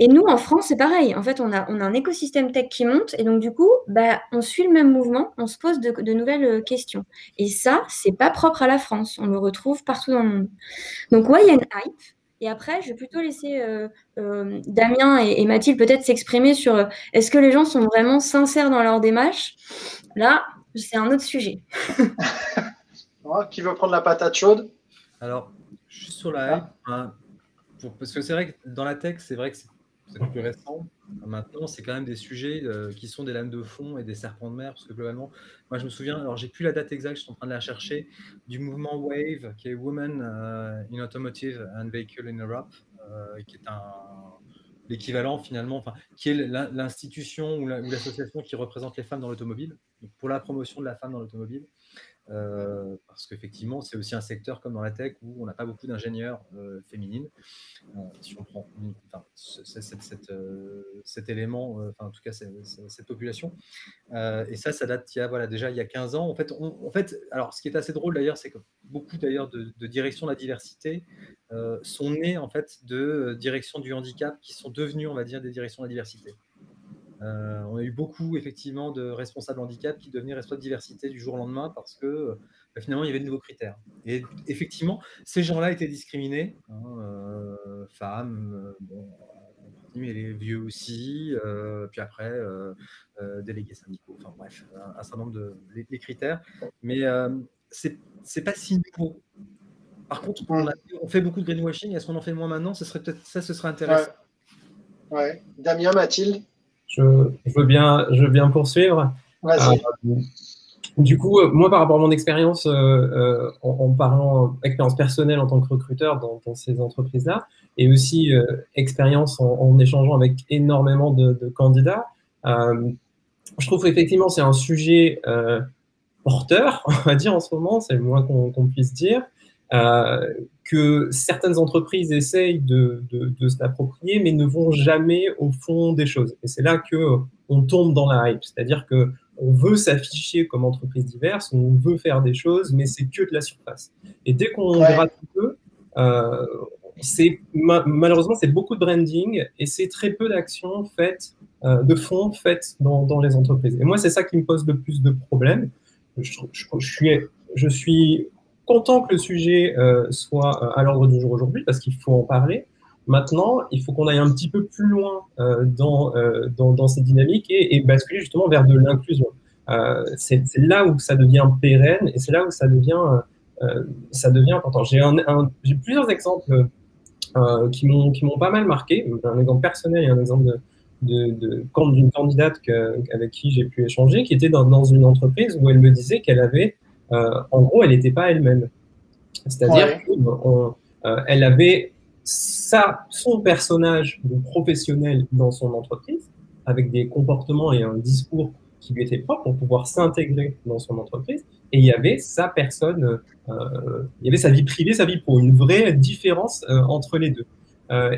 Et nous, en France, c'est pareil. En fait, on a, on a un écosystème tech qui monte et donc, du coup, bah, on suit le même mouvement, on se pose de, nouvelles euh, questions. Et ça, c'est pas propre à la France. On le retrouve partout dans le monde. Donc, ouais, il y a une hype. Et après, je vais plutôt laisser euh, euh, Damien et, Mathilde peut-être s'exprimer sur est-ce que les gens sont vraiment sincères dans leur démarche? Là, c'est un autre sujet. <laughs> Qui veut prendre la patate chaude Alors, juste sur la hype, hein, parce que c'est vrai que dans la tech, c'est vrai que c'est plus récent. Maintenant, c'est quand même des sujets euh, qui sont des lames de fond et des serpents de mer, parce que globalement, moi je me souviens, alors j'ai plus la date exacte, je suis en train de la chercher, du mouvement WAVE, qui est Women euh, in Automotive and Vehicle in Europe, euh, qui est un l'équivalent finalement, enfin, qui est l'institution ou l'association qui représente les femmes dans l'automobile, pour la promotion de la femme dans l'automobile. Euh, parce qu'effectivement, c'est aussi un secteur comme dans la tech où on n'a pas beaucoup d'ingénieurs euh, féminines. Euh, si on prend cet élément, en tout cas cette population. et ça, ça date il y a, déjà il y a 15 ans. En fait, alors ce qui est assez drôle d'ailleurs, c'est que beaucoup d'ailleurs de, de directions de la diversité sont nées en fait de directions du handicap qui sont devenues, on va dire, des directions de la diversité. Euh, on a eu beaucoup effectivement de responsables handicap qui devenaient responsables de diversité du jour au lendemain parce que bah, finalement il y avait de nouveaux critères. Et effectivement, ces gens-là étaient discriminés, hein, euh, femmes, bon, les vieux aussi, euh, puis après délégués syndicaux, enfin bref, un, certain nombre de critères. Mais c'est pas si nouveau. Par contre, on, fait beaucoup de greenwashing. Est-ce qu'on en fait moins maintenant? Ce serait peut-être ça, ce serait intéressant. Damien, Mathilde? Je, veux bien, je veux bien poursuivre. Euh, du coup, euh, moi, par rapport à mon expérience, euh, en, parlant expérience personnelle en tant que recruteur dans, ces entreprises-là, et aussi expérience en, échangeant avec énormément de, candidats, je trouve effectivement c'est un sujet porteur, <laughs> on va dire en ce moment, c'est le moins qu'on puisse dire que certaines entreprises essayent de, de, se l'approprier, mais ne vont jamais au fond des choses. Et c'est là que on tombe dans la hype, c'est-à-dire que on veut s'afficher comme entreprise diverse, on veut faire des choses, mais c'est que de la surface. Et dès qu'on ouais. gratte un peu, euh, c'est malheureusement c'est beaucoup de branding et c'est très peu d'actions faites euh, de fond faites dans, dans, les entreprises. Et moi c'est ça qui me pose le plus de problèmes. Je, je, je suis je suis content que le sujet euh, soit euh, à l'ordre du jour aujourd'hui parce qu'il faut en parler. Maintenant, il faut qu'on aille un petit peu plus loin euh, dans, dans, dans, et, basculer justement vers de l'inclusion. c'est là où ça devient pérenne et c'est là où ça devient, ça devient important. J'ai plusieurs exemples qui m'ont pas mal marqué, un exemple personnel et un exemple d'une candidate avec qui j'ai pu échanger, qui était dans, une entreprise où elle me disait qu'elle avait euh, en gros, elle n'était pas elle-même. C'est-à-dire qu'elle euh, avait sa, son personnage professionnel dans son entreprise, avec des comportements et un discours qui lui étaient propres pour pouvoir s'intégrer dans son entreprise. Et il y avait sa personne, euh, il y avait sa vie privée, sa vie pro, une vraie différence entre les deux.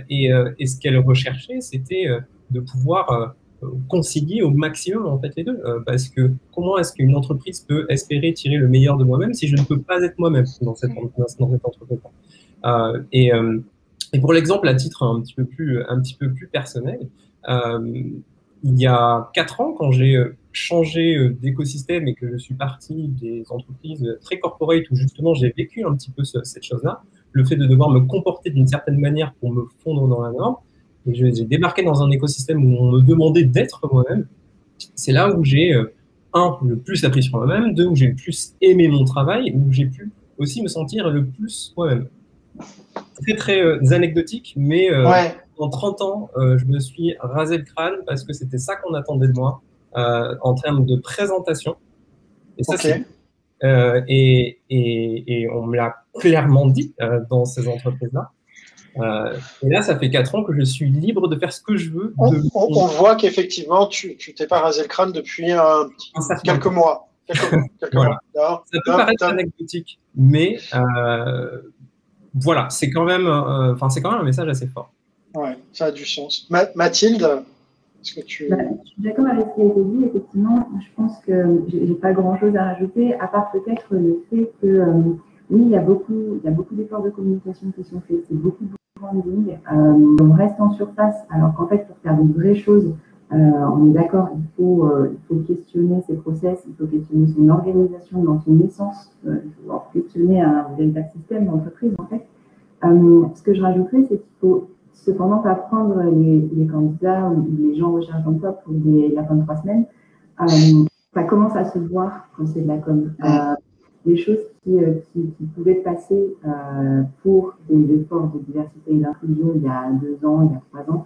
Et, et, ce qu'elle recherchait, c'était de pouvoir concilier au maximum en fait les deux. Euh, parce que comment est-ce qu'une entreprise peut espérer tirer le meilleur de moi-même si je ne peux pas être moi-même dans cette, dans cette entreprise euh, et, euh, et, pour l'exemple à titre un petit peu plus, un petit peu plus personnel, il y a quatre ans, quand j'ai changé d'écosystème et que je suis parti des entreprises très corporate où justement j'ai vécu un petit peu cette chose-là, le fait de devoir me comporter d'une certaine manière pour me fondre dans la norme, j'ai débarqué dans un écosystème où on me demandait d'être moi-même. C'est là où j'ai, euh, un, le plus appris sur moi-même, deux, où j'ai le plus aimé mon travail, où j'ai pu aussi me sentir le plus moi-même. Très, très euh, anecdotique, mais euh, en 30 ans, je me suis rasé le crâne parce que c'était ça qu'on attendait de moi en termes de présentation. Et ça, et, et, et, on me l'a clairement dit dans ces entreprises-là. Euh, et là, ça fait 4 ans que je suis libre de faire ce que je veux. On, voit qu'effectivement, tu t'es pas rasé le crâne depuis un, <laughs> quelques mois. Quelques, mois. Ça peut paraître anecdotique, mais euh, voilà, c'est quand même, euh, enfin, c'est quand même un message assez fort. Ouais, ça a du sens. Mathilde, est-ce que tu bah, Je suis d'accord avec ce qui a été dit. Effectivement, je pense que j'ai pas grand-chose à rajouter, à part peut-être le fait que oui, il y a beaucoup, il y a beaucoup d'efforts de communication qui sont faits. C'est beaucoup euh, on reste en surface, alors qu'en fait, pour faire de vraies choses, euh, on est d'accord, il faut, euh, il faut questionner ses process, il faut questionner son organisation dans son essence, il faut questionner un véritable système d'entreprise, en fait. ce que je rajouterais, c'est qu'il faut cependant pas prendre les, les, candidats ou les gens en recherche d'emploi pour des, la fin de trois semaines. ça commence à se voir quand c'est de la com des choses qui, euh, qui, qui pouvaient passer euh, pour des efforts de diversité et d'inclusion il y a deux ans, il y a trois ans,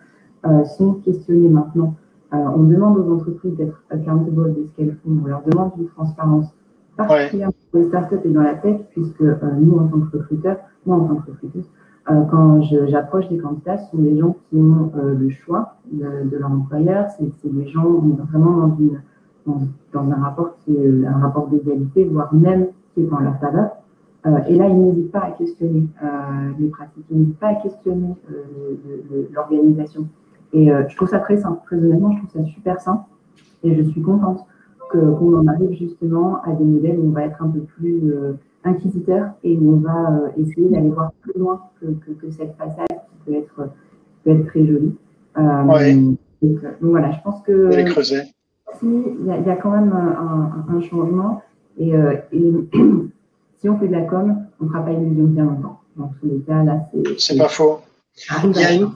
sont questionnées maintenant. on demande aux entreprises d'être accountable de ce qu'elles font. On leur demande une transparence, particulièrement pour les startups et dans la tech, puisque nous, en tant que recruteurs, moi, en tant que recruteuse, quand j'approche des candidats, ce sont des gens qui ont le choix de, de leur employeur. C'est des gens vraiment dans une dans, un rapport qui est un rapport d'égalité, voire même qui est en leur faveur. Euh, et là, ils n'hésitent pas à questionner euh, les pratiques, ils n'hésitent pas à questionner euh, l'organisation. Et je trouve ça très simple, très honnêtement, je trouve ça super simple. Et je suis contente qu'on en arrive justement à des modèles où on va être un peu plus inquisiteur et où on va essayer d'aller voir plus loin que, que, cette façade qui peut être, peut être très jolie. oui. donc, voilà, je pense que. Elle est creusée il y, a, quand même un, changement. Et, euh, <clears throat> si on fait de la com, on ne fera pas illusion bien longtemps. Dans tous les cas, là, c'est. C'est pas faux. Il y a, une,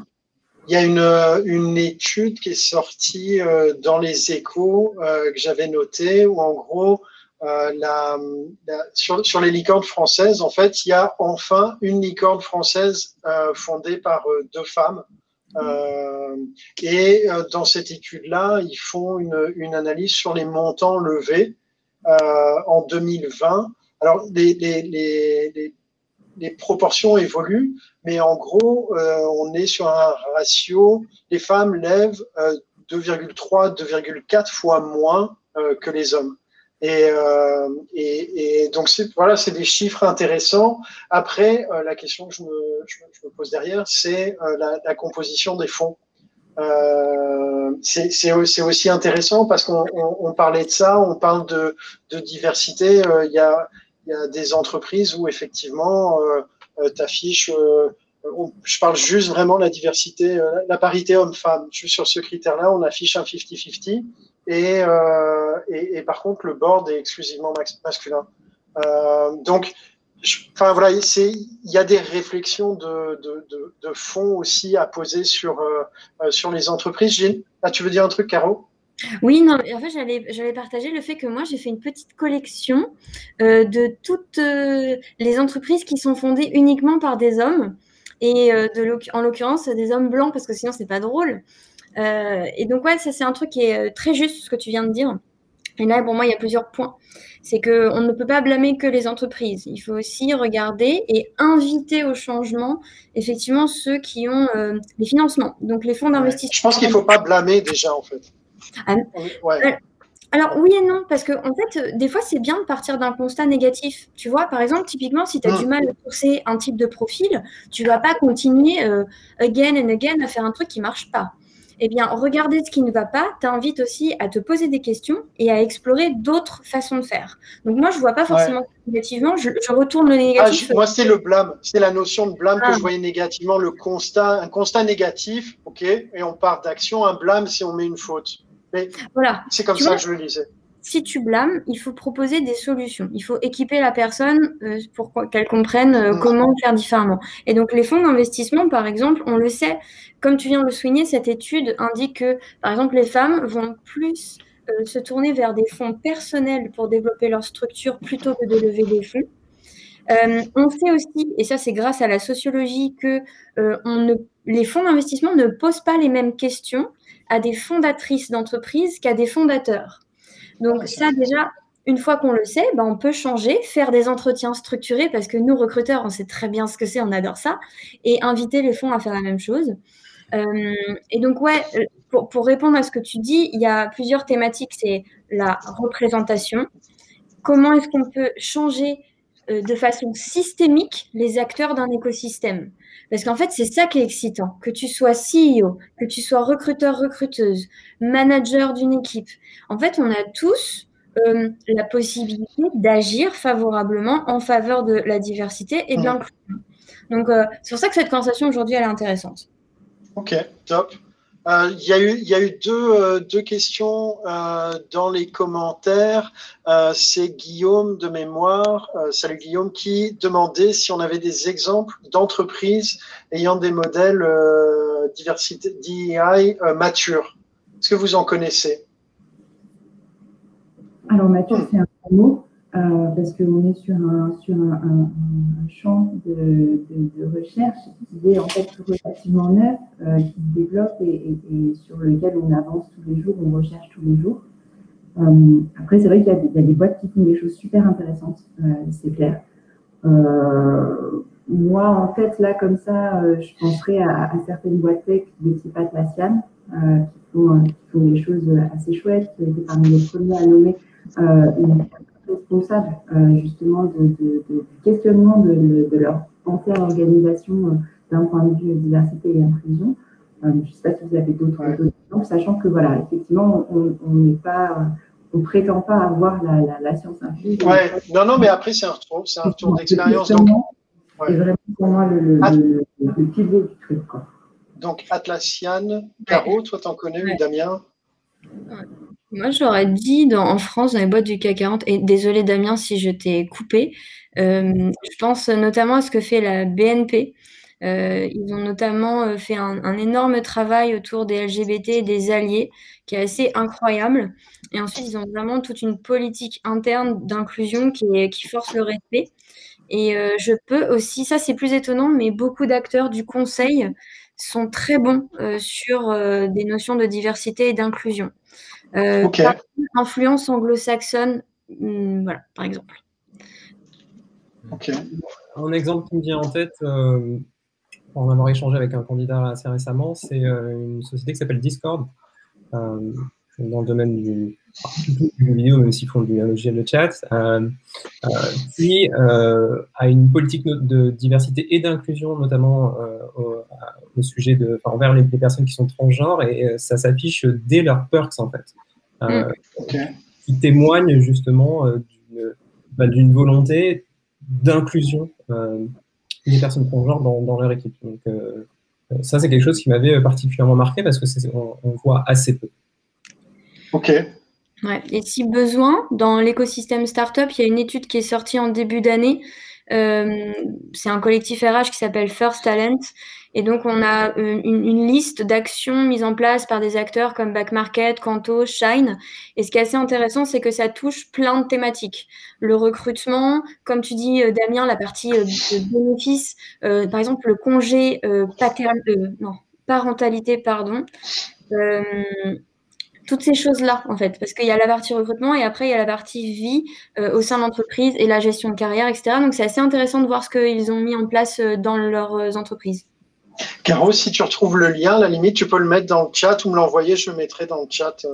il y a une, une, étude qui est sortie euh, dans les échos euh, que j'avais notée où, en gros, la, sur, sur, les licornes françaises, en fait, il y a enfin une licorne française fondée par deux femmes. Euh, et euh, dans cette étude-là, ils font une, une, analyse sur les montants levés euh, en 2020. Alors, les, les, les, les, proportions évoluent, mais en gros, on est sur un ratio, les femmes lèvent 2,3, 2,4 fois moins que les hommes. Et, euh, et, et, donc voilà, c'est des chiffres intéressants. Après, euh, la question que je me, je me pose derrière, c'est euh, la, composition des fonds. Euh, c'est aussi intéressant parce qu'on on, on parlait de ça, on parle de, de diversité. Euh, il y, a, y, a, des entreprises où effectivement, tu affiches je parle juste vraiment de la diversité, la parité homme-femme. Juste sur ce critère-là, on affiche un 50-50. Euh, et, et, par contre, le board est exclusivement masculin. Euh, donc, enfin voilà, il y a des réflexions de, fond aussi à poser sur, euh, sur les entreprises. Gilles, ah, tu veux dire un truc, Caro? Oui, non, en fait, j'allais partager le fait que moi, j'ai fait une petite collection euh, de toutes euh, les entreprises qui sont fondées uniquement par des hommes, et euh, en l'occurrence des hommes blancs, parce que sinon, c'est pas drôle. Euh, et donc, ouais, ça, c'est un truc qui est euh, très juste, ce que tu viens de dire. Et là, pour moi, il y a plusieurs points. C'est qu'on ne peut pas blâmer que les entreprises. Il faut aussi regarder et inviter au changement, effectivement, ceux qui ont euh, les financements, donc les fonds d'investissement. Je pense qu'il ne faut pas blâmer déjà, en fait. Ah, ouais. Alors oui et non, parce que en fait, des fois, c'est bien de partir d'un constat négatif. Tu vois, par exemple, typiquement, si tu as du mmh. mal à pousser un type de profil, tu vas pas continuer again and again à faire un truc qui marche pas eh bien, regarder ce qui ne va pas t'invite aussi à te poser des questions et à explorer d'autres façons de faire. Donc, moi, je ne vois pas forcément négativement, je, retourne le ah, négatif. moi, c'est le blâme, c'est la notion de blâme que ah. je voyais négativement, le constat, un constat négatif, ok, et on part d'action, un blâme si on met une faute. Mais voilà. c'est comme ça que je le lisais si tu blâmes, il faut proposer des solutions. Il faut équiper la personne euh, pour qu'elle comprenne euh, comment faire différemment. Et donc, les fonds d'investissement, par exemple, on le sait, comme tu viens de le souligner, cette étude indique que, par exemple, les femmes vont plus euh, se tourner vers des fonds personnels pour développer leur structure plutôt que de lever des fonds. on sait aussi, et ça c'est grâce à la sociologie, que les fonds d'investissement ne posent pas les mêmes questions à des fondatrices d'entreprises qu'à des fondateurs. Donc ça déjà, une fois qu'on le sait, ben, on peut changer, faire des entretiens structurés parce que nous, recruteurs, on sait très bien ce que c'est, on adore ça, et inviter les fonds à faire la même chose. Euh, et donc, ouais, euh, pour, pour, répondre à ce que tu dis, il y a plusieurs thématiques. C'est la représentation. Comment est-ce qu'on peut changer euh, de façon systémique les acteurs d'un écosystème? Parce qu'en fait, c'est ça qui est excitant. Que tu sois CEO, que tu sois recruteur, recruteuse, manager d'une équipe. En fait, on a tous euh, la possibilité d'agir favorablement en faveur de la diversité et de l'inclusion. Donc, euh, c'est pour ça que cette conversation aujourd'hui, elle est intéressante. Ok, top. Euh, il y, a eu, deux, euh, questions euh, dans les commentaires. C'est Guillaume de mémoire, salut Guillaume, qui demandait si on avait des exemples d'entreprises ayant des modèles diversité DEI matures. Est-ce que vous en connaissez? Alors mature, c'est un mot. Parce qu'on est sur un, sur un, champ de, recherche qui est en fait relativement neuf, qui se développe et, sur lequel on avance tous les jours, on recherche tous les jours. après, c'est vrai qu'il y, a des boîtes qui font des choses super intéressantes, c'est clair. moi, en fait, là, comme ça, je penserais à, certaines boîtes tech de type Atlassian, euh, qui, font, qui, font, des choses assez chouettes, qui ont été parmi les premiers à nommer euh, une responsable euh, justement de, de, de, questionnement de, leur entière organisation d'un point de vue diversité et inclusion. je ne sais pas si vous avez d'autres exemples, sachant que voilà, effectivement, on n'est pas on prétend pas avoir la, la, la science infuse. Ouais, non, non, mais après, c'est un retour, c'est un retour d'expérience. Donc, ouais. vraiment pour moi le, le, le, le pivot du truc. Quoi. Donc Atlassian, Caro, toi t'en connais une, Damien? Moi j'aurais dit en France, dans les boîtes du CAC 40, et désolé Damien si je t'ai coupé, euh, je pense notamment à ce que fait la BNP. Euh, ils ont notamment euh, fait un, énorme travail autour des LGBT et des alliés qui est assez incroyable. Et ensuite, ils ont vraiment toute une politique interne d'inclusion qui, qui force le respect. Et je peux aussi, ça c'est plus étonnant, mais beaucoup d'acteurs du conseil sont très bons euh, sur euh, des notions de diversité et d'inclusion. Euh, influence anglo-saxonne, hmm, voilà, par exemple. Un exemple qui me vient en tête, euh, pour en avoir échangé avec un candidat assez récemment, c'est une société qui s'appelle Discord dans le domaine du, du vidéo, même s'ils font du logiciel de chat, euh, euh, puis euh, a une politique de diversité et d'inclusion, notamment au, sujet de, envers les, personnes qui sont transgenres, et ça s'affiche dès leurs perks en fait, mm. qui témoignent justement bah, d'une volonté d'inclusion des personnes transgenres dans, dans leur équipe. Donc, ça, c'est quelque chose qui m'avait particulièrement marqué parce que on, on voit assez peu. Ok. Et si besoin, dans l'écosystème startup, il y a une étude qui est sortie en début d'année. Euh, c'est un collectif RH qui s'appelle First Talent. Et donc, on a euh, une, liste d'actions mises en place par des acteurs comme Back Market, Kanto, Shine. Et ce qui est assez intéressant, c'est que ça touche plein de thématiques. Le recrutement, comme tu dis, euh, Damien, la partie de bénéfices, par exemple, le congé non, parentalité, pardon toutes ces choses-là, en fait, parce qu'il y a la partie recrutement et après, il y a la partie vie euh, au sein de l'entreprise et la gestion de carrière, etc. Donc, c'est assez intéressant de voir ce qu'ils ont mis en place euh, dans leurs euh, entreprises. Caro, si tu retrouves le lien, à la limite, tu peux le mettre dans le chat ou me l'envoyer, je le mettrai dans le chat.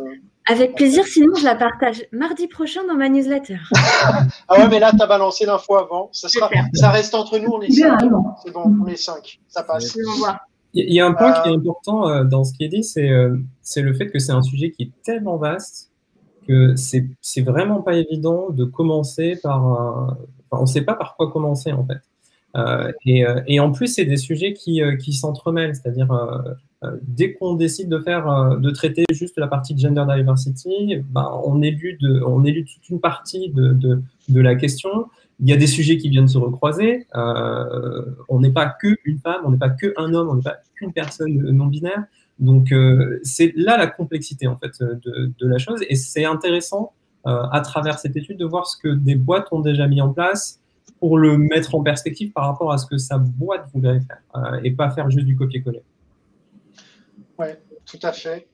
Avec plaisir, sinon je la partage mardi prochain dans ma newsletter. <laughs> ah ouais, mais là, tu as balancé l'info avant. Ça, sera, ça reste entre nous, on est cinq. C'est bon, on est cinq. Ça passe. Il y a un point qui est euh, important euh, dans ce qui est dit, euh, c'est le fait que c'est un sujet qui est tellement vaste que c'est vraiment pas évident de commencer par. Enfin, on ne sait pas par quoi commencer en fait. et, et, en plus, c'est des sujets qui, qui s'entremêlent, c'est-à-dire dès qu'on décide de faire, de traiter juste la partie gender diversity, ben, on élude, on élude toute une partie de, de, de la question. Il y a des sujets qui viennent se recroiser. Euh, on n'est pas que une femme, on n'est pas que un homme, on n'est pas qu'une personne non binaire. Donc euh, c'est là la complexité en fait de, la chose et c'est intéressant euh, à travers cette étude de voir ce que des boîtes ont déjà mis en place pour le mettre en perspective par rapport à ce que sa boîte voudrait faire et pas faire juste du copier-coller. Oui, tout à fait.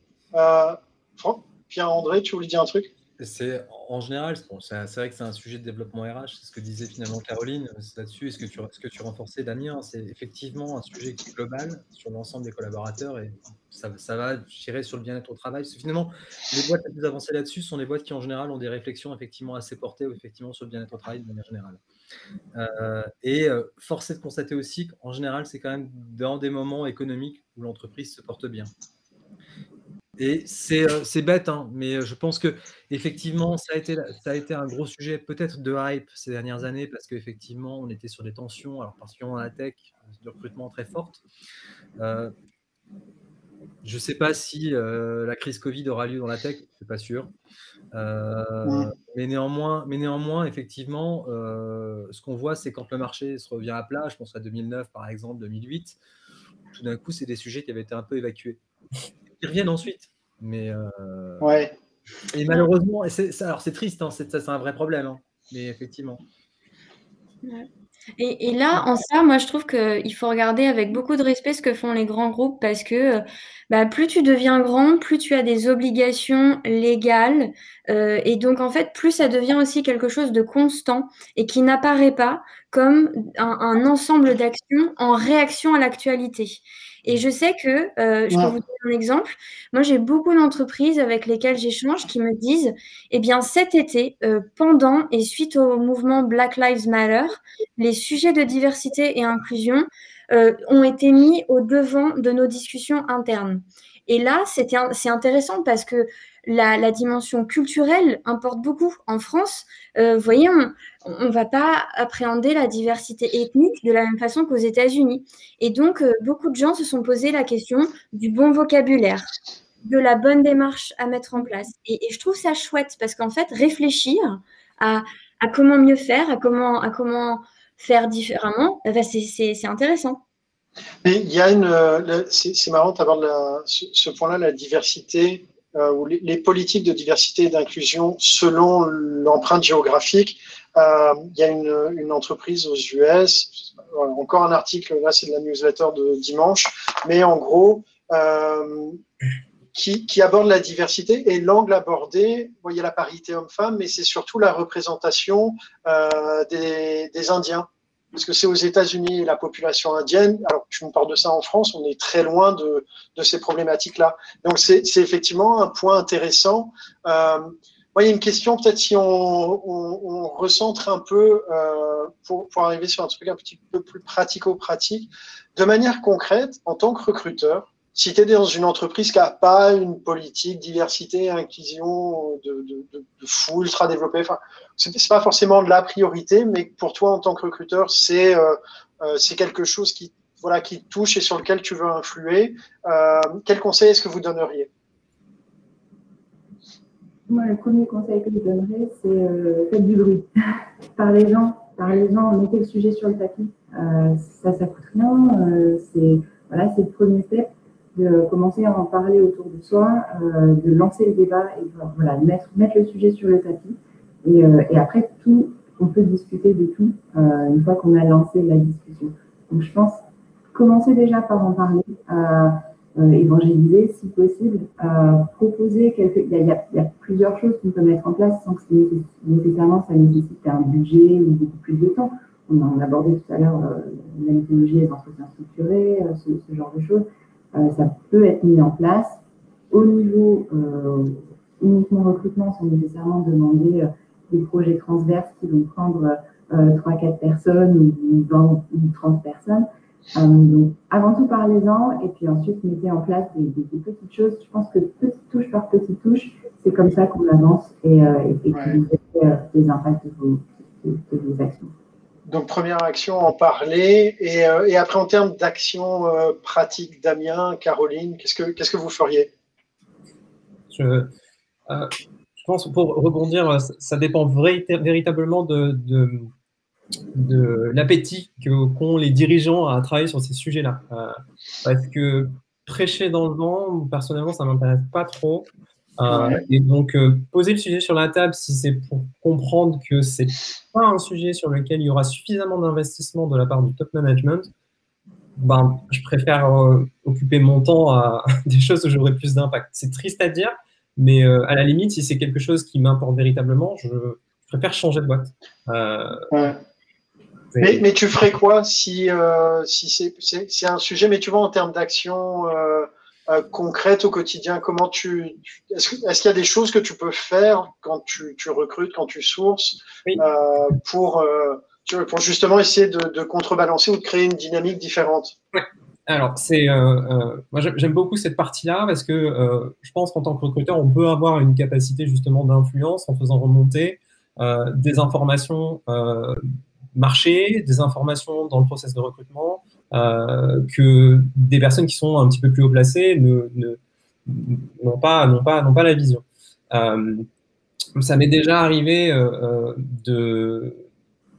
Pierre-André, tu voulais dire un truc? C'est en général, c'est vrai que c'est un sujet de développement RH, c'est ce que disait finalement Caroline là-dessus, est ce que tu, que tu renforçais Damien, c'est effectivement un sujet qui est global sur l'ensemble des collaborateurs et ça, ça va tirer sur le bien-être au travail. finalement, les boîtes les plus avancées là-dessus sont les boîtes qui en général ont des réflexions effectivement assez portées effectivement sur le bien-être au travail de manière générale. Euh, et euh, force est de constater aussi qu'en général, c'est quand même dans des moments économiques où l'entreprise se porte bien. Et euh, c'est bête, hein, mais euh, je pense que effectivement, ça a été, ça a été un gros sujet peut-être de hype ces dernières années parce qu'effectivement, on était sur des tensions, alors particulièrement dans la tech, de recrutement très fortes. Euh, je ne sais pas si la crise Covid aura lieu dans la tech, je ne suis pas sûr. mais, néanmoins, mais néanmoins, effectivement, ce qu'on voit, c'est quand le marché se revient à plat, je pense à 2009 par exemple, 2008, tout d'un coup, c'est des sujets qui avaient été un peu évacués. Ils reviennent ensuite. Mais euh, ouais. Et malheureusement, et alors c'est triste, hein, c'est un vrai problème. Hein. mais effectivement. Et, là, en ça, moi, je trouve qu'il faut regarder avec beaucoup de respect ce que font les grands groupes parce que bah, plus tu deviens grand, plus tu as des obligations légales. Euh, et donc, en fait, plus ça devient aussi quelque chose de constant et qui n'apparaît pas comme un ensemble d'actions en réaction à l'actualité. Et je sais que, euh, je peux vous donner un exemple, moi j'ai beaucoup d'entreprises avec lesquelles j'échange qui me disent, eh bien cet été, euh, pendant et suite au mouvement Black Lives Matter, les sujets de diversité et inclusion euh, ont été mis au devant de nos discussions internes. Et là, c'est intéressant parce que la, dimension culturelle importe beaucoup. En France, euh, vous voyez, on ne va pas appréhender la diversité ethnique de la même façon qu'aux États-Unis. Et donc, euh, beaucoup de gens se sont posé la question du bon vocabulaire, de la bonne démarche à mettre en place. Et, je trouve ça chouette parce qu'en fait, réfléchir à, comment mieux faire, à comment, à comment faire différemment, ben, c'est intéressant. Mais il y a une, euh, c'est marrant d'avoir ce point-là, la diversité ou les, politiques de diversité et d'inclusion selon l'empreinte géographique. Euh, il y a une, entreprise aux US, encore un article, là c'est de la newsletter de dimanche, mais en gros, euh, qui, aborde la diversité et l'angle abordé, il y a la parité homme-femme, mais c'est surtout la représentation euh, des Indiens parce que c'est aux États-Unis la population indienne. Alors, tu me parles de ça en France, on est très loin de, de ces problématiques-là. Donc, c'est effectivement un point intéressant. Euh, moi, il y a une question, peut-être si on, on, on, recentre un peu euh, pour, pour arriver sur un truc un petit peu plus pratico-pratique. De manière concrète, en tant que recruteur, si tu es dans une entreprise qui n'a pas une politique diversité, inclusion de, de, de, de fou ultra développée, enfin, c'est pas forcément de la priorité, mais pour toi en tant que recruteur, c'est euh, euh, quelque chose qui voilà touche et sur lequel tu veux influer. Euh, quel conseil est-ce que vous donneriez? Moi, le premier conseil que je donnerais, c'est faites du bruit. <laughs> parlez-en, parlez-en, mettez le sujet sur le tapis. Ça, ça coûte rien. c'est le premier step de commencer à en parler autour de soi, de lancer le débat et mettre, mettre le sujet sur le tapis. Et, euh, et après, tout, on peut discuter de tout euh, une fois qu'on a lancé la discussion. Donc, je pense commencer déjà par en parler, évangéliser si possible, proposer quelques. Il y, a, il, y a, plusieurs choses qu'on peut mettre en place sans que nécessairement ça nécessite un budget ou beaucoup plus de temps. On a abordé tout à l'heure la mythologie, les entretiens structurés, ce, genre de choses. Euh, ça peut être mis en place. Au niveau euh, uniquement recrutement, sans nécessairement demander euh, des projets transverses qui vont prendre 3-4 personnes ou 20 ou 30 personnes. donc, avant tout, parlez-en et puis ensuite, mettez en place des, petites choses. Je pense que petite touche par petite touche, c'est comme ça qu'on avance et, et, et que vous avez des impacts de vos, de vos actions. Donc, première action, en parler. Et, euh, et après, en termes d'action euh, pratique, Damien, Caroline, qu'est-ce que, qu'est-ce que vous feriez? Je, euh, je, pense, pour rebondir, ça dépend véritablement de, de, de l'appétit qu'ont les dirigeants à travailler sur ces sujets-là. parce que prêcher dans le vent, personnellement, ça ne m'intéresse pas trop. Euh, et donc, euh, poser le sujet sur la table, si c'est pour comprendre que c'est pas un sujet sur lequel il y aura suffisamment d'investissement de la part du top management, ben, je préfère euh, occuper mon temps à <laughs> des choses où j'aurai plus d'impact. C'est triste à dire, mais à la limite, si c'est quelque chose qui m'importe véritablement, je, préfère changer de boîte. Mais, mais, tu ferais quoi si, si c'est un sujet, mais tu vois, en termes d'action euh, concrète au quotidien Comment tu, est-ce, qu'il y a des choses que tu peux faire quand tu, recrutes, quand tu sources, euh, pour, euh, pour justement essayer de, contrebalancer ou de créer une dynamique différente? Alors, c'est, moi j'aime beaucoup cette partie-là parce que je pense qu'en tant que recruteur, on peut avoir une capacité justement d'influence en faisant remonter des informations marché, des informations dans le process de recrutement, euh, que des personnes qui sont un petit peu plus haut placées n'ont ne, n'ont pas, pas, pas la vision. Euh, ça m'est déjà arrivé euh, de,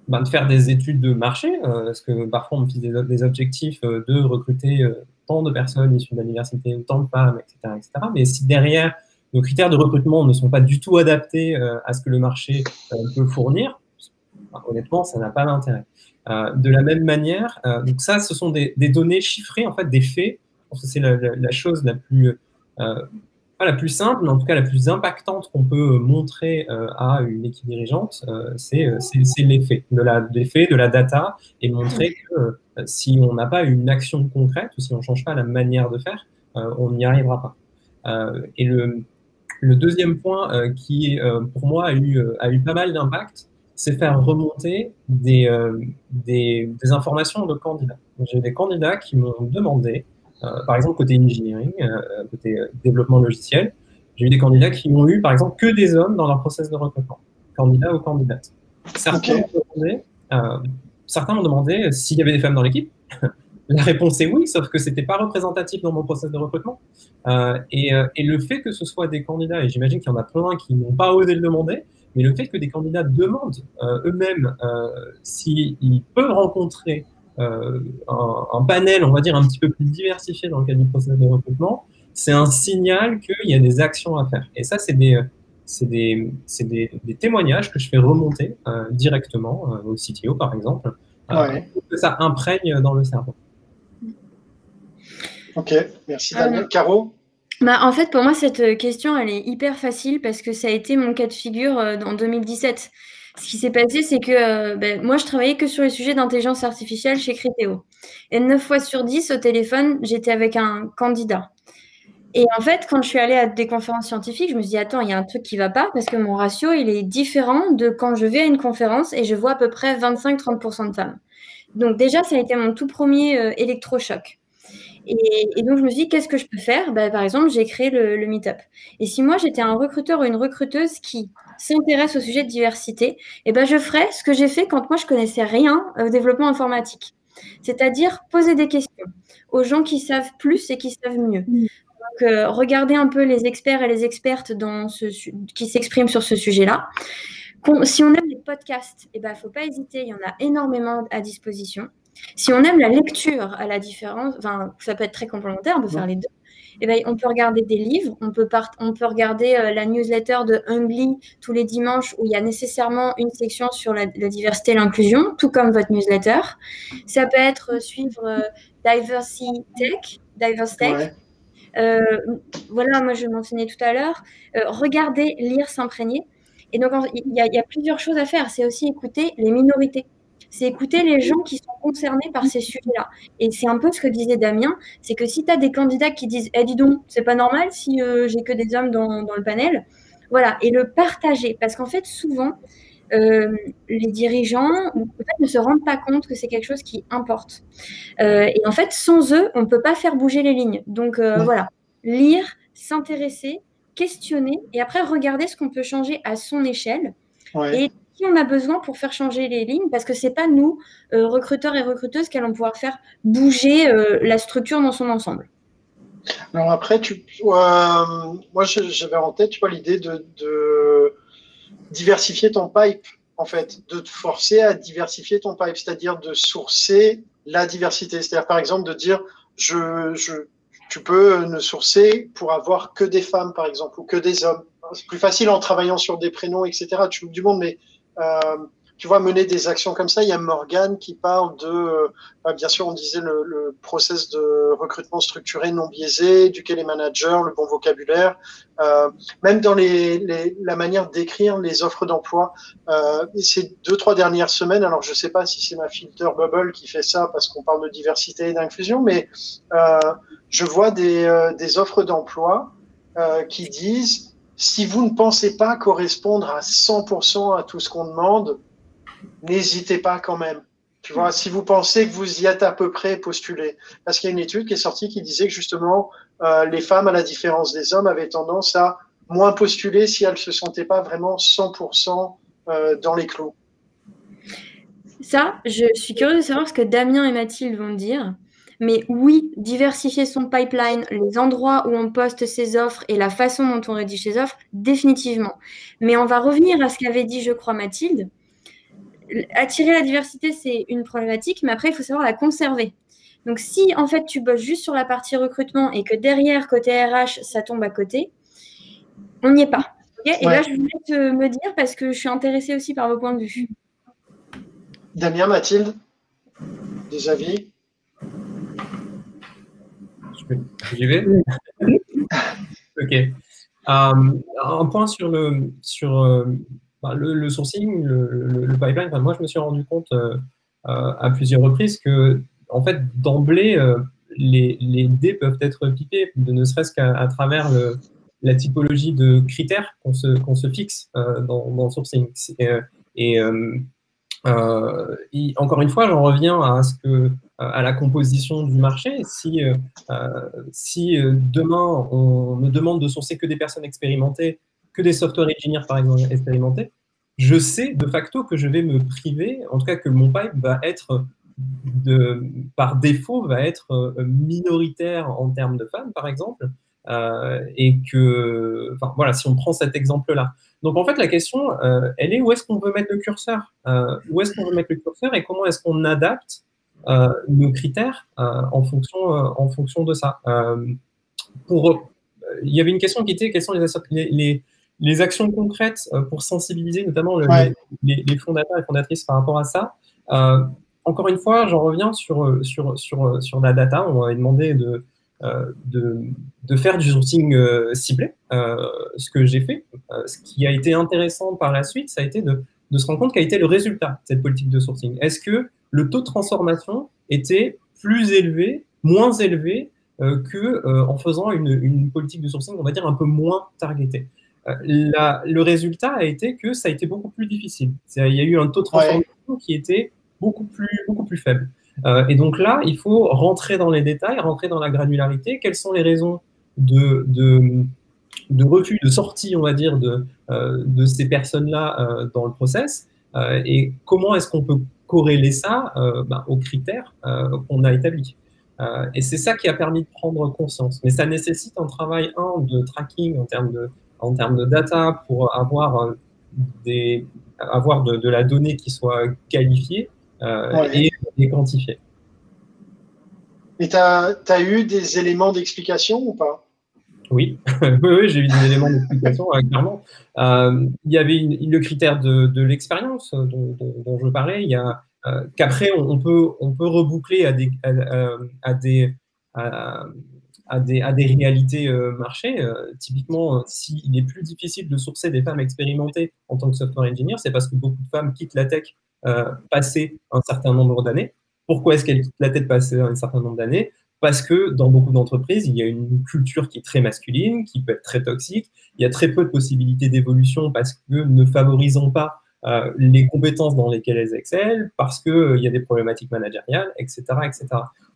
ben, de faire des études de marché, parce que parfois on me fixe des, objectifs de recruter tant de personnes issues de ou tant de femmes, etc., etc. Mais si derrière nos critères de recrutement ne sont pas du tout adaptés à ce que le marché peut fournir, honnêtement, ça n'a pas d'intérêt. de la même manière, donc ça, ce sont des, données chiffrées, en fait, des faits. Je que c'est la, chose la plus la plus simple, mais en tout cas la plus impactante qu'on peut montrer euh, à une équipe dirigeante, euh, euh, c'est l'effet de la, de la data et montrer que si on n'a pas une action concrète ou si on ne change pas la manière de faire, on n'y arrivera pas. et le, le, deuxième point qui, pour moi, a eu, a eu pas mal d'impact, c'est faire remonter des, des, des, informations de candidats. J'ai des candidats qui m'ont demandé euh, par exemple, côté engineering, euh, côté euh, développement logiciel, j'ai eu des candidats qui ont eu, par exemple, que des hommes dans leur process de recrutement, candidats ou candidates. Certains m'ont demandé, s'il y avait des femmes dans l'équipe. <laughs> La réponse est oui, sauf que ce n'était pas représentatif dans mon process de recrutement. et, le fait que ce soit des candidats, et j'imagine qu'il y en a plein qui n'ont pas osé le demander, mais le fait que des candidats demandent eux-mêmes s'ils peuvent rencontrer euh, un, panel, on va dire, un petit peu plus diversifié dans le cadre du processus de recrutement, c'est un signal qu'il y a des actions à faire. Et ça, c'est des, des, des, des, témoignages que je fais remonter euh, directement euh, au CTO, par exemple, pour que ça imprègne dans le cerveau. Ok, merci Daniel. Caro bah, en fait, pour moi, cette question, elle est hyper facile parce que ça a été mon cas de figure en 2017. Ce qui s'est passé, c'est que euh, ben, moi, je travaillais que sur les sujets d'intelligence artificielle chez Criteo. Et 9 fois sur 10 au téléphone, j'étais avec un candidat. Et en fait, quand je suis allée à des conférences scientifiques, je me suis dit, attends, il y a un truc qui ne va pas parce que mon ratio, il est différent de quand je vais à une conférence et je vois à peu près 25-30% de femmes. Donc déjà, ça a été mon tout premier euh, électrochoc. Et, donc, je me suis dit, qu'est-ce que je peux faire? Ben, Par exemple, j'ai créé le, le Meetup. Et si moi, j'étais un recruteur ou une recruteuse qui s'intéresse au sujet de diversité, eh ben, je ferai ce que j'ai fait quand moi, je connaissais rien au développement informatique. C'est-à-dire poser des questions aux gens qui savent plus et qui savent mieux. Mm. Donc, euh, regarder un peu les experts et les expertes dans ce, qui s'expriment sur ce sujet-là. Si on aime les podcasts, il eh ben, ne faut pas hésiter, il y en a énormément à disposition. Si on aime la lecture, à la différence, enfin, ça peut être très complémentaire, on peut faire les deux. Eh ben, on peut regarder des livres, on peut, on peut regarder euh, la newsletter de Hungly tous les dimanches où il y a nécessairement une section sur la, diversité et l'inclusion, tout comme votre newsletter. Ça peut être euh, suivre euh, Diversity Tech, Diverse Tech. voilà, moi je mentionnais tout à l'heure. regarder, lire, s'imprégner. Et donc, il y, a plusieurs choses à faire. C'est aussi écouter les minorités c'est écouter les gens qui sont concernés par ces sujets-là. Et c'est un peu ce que disait Damien, c'est que si tu as des candidats qui disent Eh, dis donc, c'est pas normal si euh, j'ai que des hommes dans, le panel, voilà, et le partager. Parce qu'en fait, souvent, euh, les dirigeants ne se rendent pas compte que c'est quelque chose qui importe. Euh, et en fait, sans eux, on ne peut pas faire bouger les lignes. Donc voilà, lire, s'intéresser, questionner et après regarder ce qu'on peut changer à son échelle. Et on a besoin pour faire changer les lignes parce que c'est pas nous, euh, recruteurs et recruteuses, qui allons pouvoir faire bouger euh, la structure dans son ensemble. Alors après, tu, moi j'avais en tête, l'idée de, diversifier ton pipe, en fait, de te forcer à diversifier ton pipe, c'est-à-dire de sourcer la diversité. C'est-à-dire, par exemple, de dire, tu peux ne sourcer pour avoir que des femmes, par exemple, ou que des hommes. C'est plus facile en travaillant sur des prénoms, etc. Tu du monde, mais euh, tu vois, mener des actions comme ça. Il y a Morgan qui parle de, euh, bah, bien sûr, on disait le, le, process de recrutement structuré non biaisé, éduquer les managers, le bon vocabulaire, euh, même dans les, les, la manière d'écrire les offres d'emploi. Euh, ces deux, trois dernières semaines, alors je ne sais pas si c'est ma filter bubble qui fait ça parce qu'on parle de diversité et d'inclusion, mais euh, je vois des, euh, des offres d'emploi qui disent si vous ne pensez pas correspondre à 100% à tout ce qu'on demande, n'hésitez pas quand même. Tu vois, si vous pensez que vous y êtes à peu près, postulez. Parce qu'il y a une étude qui est sortie qui disait que justement, euh, les femmes, à la différence des hommes, avaient tendance à moins postuler si elles ne se sentaient pas vraiment 100% euh, dans les clous. Ça, je suis curieuse de savoir ce que Damien et Mathilde vont dire. Mais oui, diversifier son pipeline, les endroits où on poste ses offres et la façon dont on rédige ses offres, définitivement. Mais on va revenir à ce qu'avait dit, je crois, Mathilde. Attirer la diversité, c'est une problématique, mais après, il faut savoir la conserver. Donc, si en fait tu bosses juste sur la partie recrutement et que derrière, côté RH, ça tombe à côté, on n'y est pas. Et là, je voulais te me dire parce que je suis intéressée aussi par vos points de vue. Damien, Mathilde, des avis J'y vais Ok. Euh, un point sur le, sur, euh, bah, le, sourcing, le, pipeline. moi, je me suis rendu compte euh, à plusieurs reprises que, en fait, d'emblée, les, les, dés peuvent être pipés, de ne serait-ce qu'à travers la typologie de critères qu'on se, qu'on se fixe dans, dans, le sourcing. Et, euh, encore une fois, j'en reviens à euh, la composition du marché. Si, euh, si demain on me demande de sourcer que des personnes expérimentées, que des software engineers par exemple expérimentés, je sais de facto que je vais me priver, en tout cas que mon pipe va être par défaut va être minoritaire en termes de femmes par exemple, et que, enfin voilà, si on prend cet exemple-là. Donc en fait, la question, euh, elle est où est-ce qu'on veut mettre le curseur? Euh, Où est-ce qu'on veut mettre le curseur et comment est-ce qu'on adapte euh, nos critères en, fonction, en fonction de ça? Pour, Il y avait une question qui était quelles sont les, les, les actions concrètes pour sensibiliser notamment les, les, fondateurs et fondatrices par rapport à ça? Encore une fois, j'en reviens sur, sur, sur, sur la data. On m'avait demandé de, euh, de, faire du sourcing euh, ciblé, euh, ce que j'ai fait. ce qui a été intéressant par la suite, ça a été de, se rendre compte quel était le résultat de cette politique de sourcing. Est-ce que le taux de transformation était plus élevé, moins élevé que en faisant une, politique de sourcing, on va dire, un peu moins targetée? Le résultat a été que ça a été beaucoup plus difficile. Il y a eu un taux de transformation qui était beaucoup plus, beaucoup plus faible. Euh, et donc là, il faut rentrer dans les détails, rentrer dans la granularité. Quelles sont les raisons de, de, refus, de sortie, on va dire, de, euh, de ces personnes-là euh, dans le process et comment est-ce qu'on peut corréler ça ben, aux critères qu'on a établis. et c'est ça qui a permis de prendre conscience. Mais ça nécessite un travail, un, de tracking en termes de, en termes de data pour avoir, des, avoir de, de la donnée qui soit qualifiée euh, les quantifier. Et tu as, eu des éléments d'explication ou pas? <laughs> Oui, oui, j'ai eu des éléments d'explication, clairement. Euh, il y avait le critère de, l'expérience dont, je parlais. Il y a qu'après on, peut on peut reboucler à des à, des à, des, à des réalités marché. typiquement, s'il est plus difficile de sourcer des femmes expérimentées en tant que software engineer, c'est parce que beaucoup de femmes quittent la tech euh, passer un certain nombre d'années. Pourquoi est-ce qu'elle quitte la tête passer un certain nombre d'années? Parce que dans beaucoup d'entreprises, il y a une culture qui est très masculine, qui peut être très toxique. Il y a très peu de possibilités d'évolution parce que ne favorisant pas euh, les compétences dans lesquelles elles excellent, parce qu'il euh, y a des problématiques managériales, etc., etc.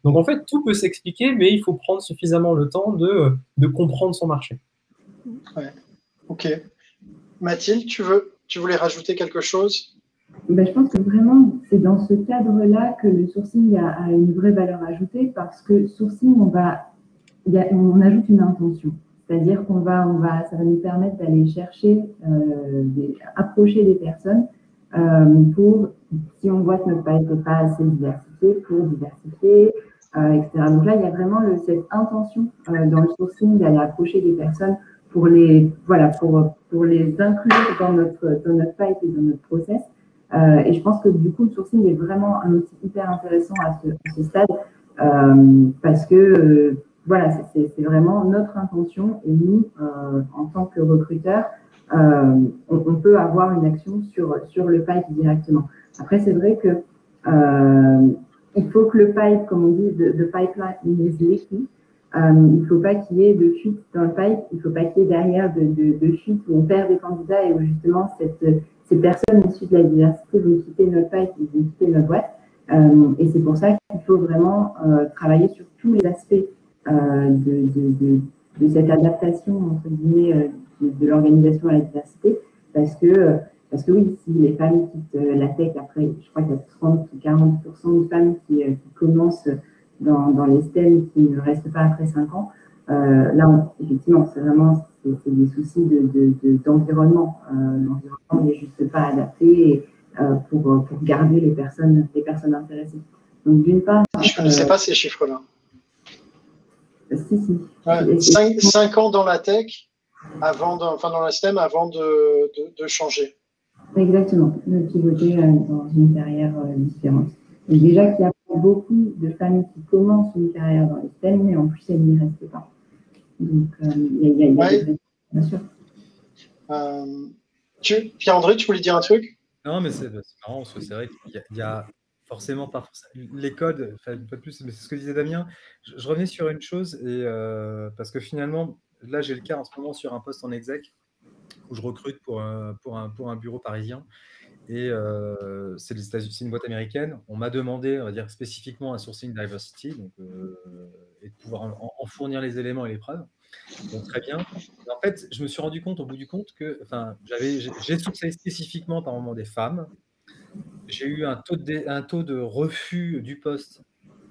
Donc en fait, tout peut s'expliquer, mais il faut prendre suffisamment le temps de, de comprendre son marché. Ok. Mathilde, tu, veux, tu voulais rajouter quelque chose? Ben, je pense que vraiment, c'est dans ce cadre-là que le sourcing a, une vraie valeur ajoutée parce que sourcing, on, va, on ajoute une intention. C'est-à-dire qu'on va, on va, ça va nous permettre d'aller chercher, euh, approcher des personnes euh, pour, si on voit que notre pipe n'est pas assez diversifié, pour diversifier, euh, etc. Donc là, il y a vraiment cette intention dans le sourcing d'aller approcher des personnes pour les, voilà, pour, pour les inclure dans notre, dans notre et dans notre process. Euh, et je pense que du coup, le sourcing est vraiment un outil hyper intéressant à ce, stade euh, parce que euh, voilà, c'est vraiment notre intention et nous, en tant que recruteurs, on, peut avoir une action sur, sur le pipe directement. Après, c'est vrai que il faut que le pipe, comme on dit, the, pipeline is leaky. il ne faut pas qu'il y ait de fuite dans le pipe, il ne faut pas qu'il y ait derrière de, de, de fuite où on perd des candidats et où justement cette ces personnes issues de la diversité vont quitter notre ils vont quitter notre boîte. Euh, et c'est pour ça qu'il faut vraiment euh, travailler sur tous les aspects euh, de, de, de, cette adaptation entre guillemets de, l'organisation à la diversité, parce que parce que oui, si les femmes quittent la tech après, je crois qu'il y a 30 ou 40 de femmes qui, qui commencent dans, dans, les STEM qui ne restent pas après 5 ans. là, effectivement, c'est vraiment c'est des soucis d'environnement. De, de, euh, L'environnement n'est juste pas adapté euh, pour, pour, garder les personnes, les personnes intéressées. Donc, d'une part. Je ne connaissais euh, pas ces chiffres-là. Si, si. Ouais, cinq, cinq, ans dans la tech, avant de, enfin dans la STEM, avant de, de changer. Exactement, de pivoter dans une carrière différente. Et déjà qu'il y a beaucoup de familles qui commencent une carrière dans les STEM, mais en plus, elles n'y restent pas. Donc, il y a, y a, bien sûr. Pierre-André, tu voulais dire un truc? Non, mais c'est marrant, parce que c'est vrai qu'il y, a forcément pas les codes, enfin, pas plus, mais c'est ce que disait Damien. Je, revenais sur une chose, et, euh, parce que finalement, là, j'ai le cas en ce moment sur un poste en exec où je recrute pour un, pour un, pour un bureau parisien. Et euh, c'est une boîte américaine. On m'a demandé, on va dire spécifiquement un sourcing diversity, donc, euh, et de pouvoir en, fournir les éléments et les preuves. Donc très bien. en fait, je me suis rendu compte au bout du compte que, enfin, j'ai sourcé spécifiquement par moment des femmes. J'ai eu un taux, de, refus du poste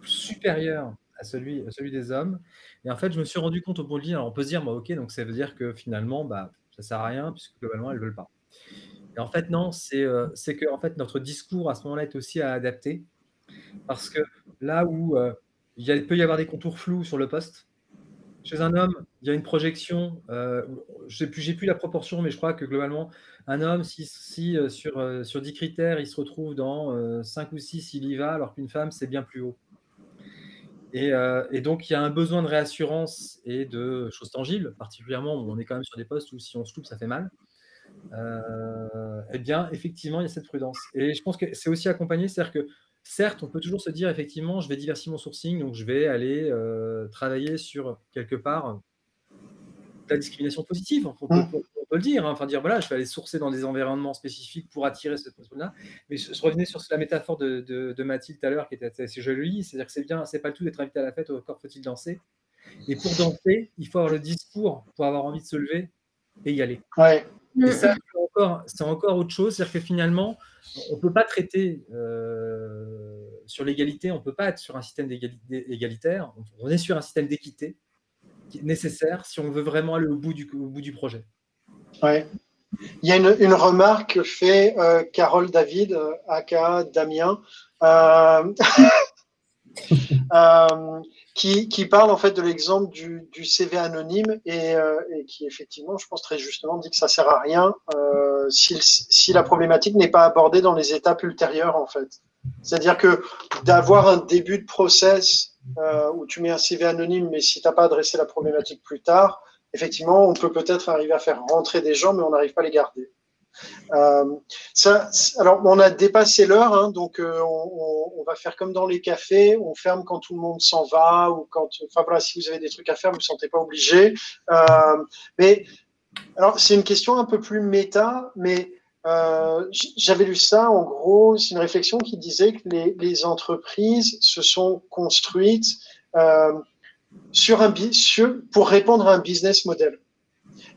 supérieur à celui, celui des hommes. Et en fait, je me suis rendu compte au bout de alors on peut se dire, bah, ok, donc ça veut dire que finalement, bah, ça sert à rien puisque globalement, elles veulent pas. Et en fait, non, c'est euh, que en fait, notre discours à ce moment-là est aussi à adapter. Parce que là où euh, il, peut y avoir des contours flous sur le poste, chez un homme, il y a une projection, euh, je n'ai plus, la proportion, mais je crois que globalement, un homme, si, euh, sur, euh, sur 10 critères, il se retrouve dans 5 ou 6, il y va, alors qu'une femme, c'est bien plus haut. Et, et, donc, il y a un besoin de réassurance et de choses tangibles, particulièrement où on est quand même sur des postes où si on se loupe, ça fait mal. eh bien, effectivement, il y a cette prudence. Et je pense que c'est aussi accompagné, c'est-à-dire que certes, on peut toujours se dire effectivement, je vais diversifier mon sourcing, donc je vais aller euh, travailler sur quelque part la discrimination positive. On peut, le dire, hein. enfin dire voilà, je vais aller sourcer dans des environnements spécifiques pour attirer cette personne-là. Mais je, revenais sur la métaphore de, Mathilde tout à l'heure qui était assez jolie, c'est-à-dire que c'est bien, c'est pas le tout d'être invité à la fête, au corps faut-il danser? Et pour danser, il faut avoir le discours pour avoir envie de se lever et y aller. Ouais. Et ça, c'est encore, autre chose, c'est-à-dire que finalement, on ne peut pas traiter euh, sur l'égalité, on ne peut pas être sur un système égalitaire, on est sur un système d'équité qui est nécessaire si on veut vraiment aller au bout du, bout du projet. Ouais. Il y a une, remarque que fait euh, Carole David, euh, aka Damien, <laughs> qui, qui, parle en fait de l'exemple du, du, CV anonyme et, euh, et, qui effectivement, je pense très justement, dit que ça sert à rien euh, si, si, la problématique n'est pas abordée dans les étapes ultérieures en fait. C'est-à-dire que d'avoir un début de process euh, où tu mets un CV anonyme, mais si tu n'as pas adressé la problématique plus tard, effectivement, on peut peut-être arriver à faire rentrer des gens, mais on n'arrive pas à les garder. Euh, alors, on a dépassé l'heure, hein, donc euh, on, va faire comme dans les cafés, on ferme quand tout le monde s'en va ou quand, enfin voilà, si vous avez des trucs à faire, vous ne vous sentez pas obligé. Euh, mais alors, c'est une question un peu plus méta, mais j'avais lu ça, en gros, c'est une réflexion qui disait que les, entreprises se sont construites sur, pour répondre à un business model.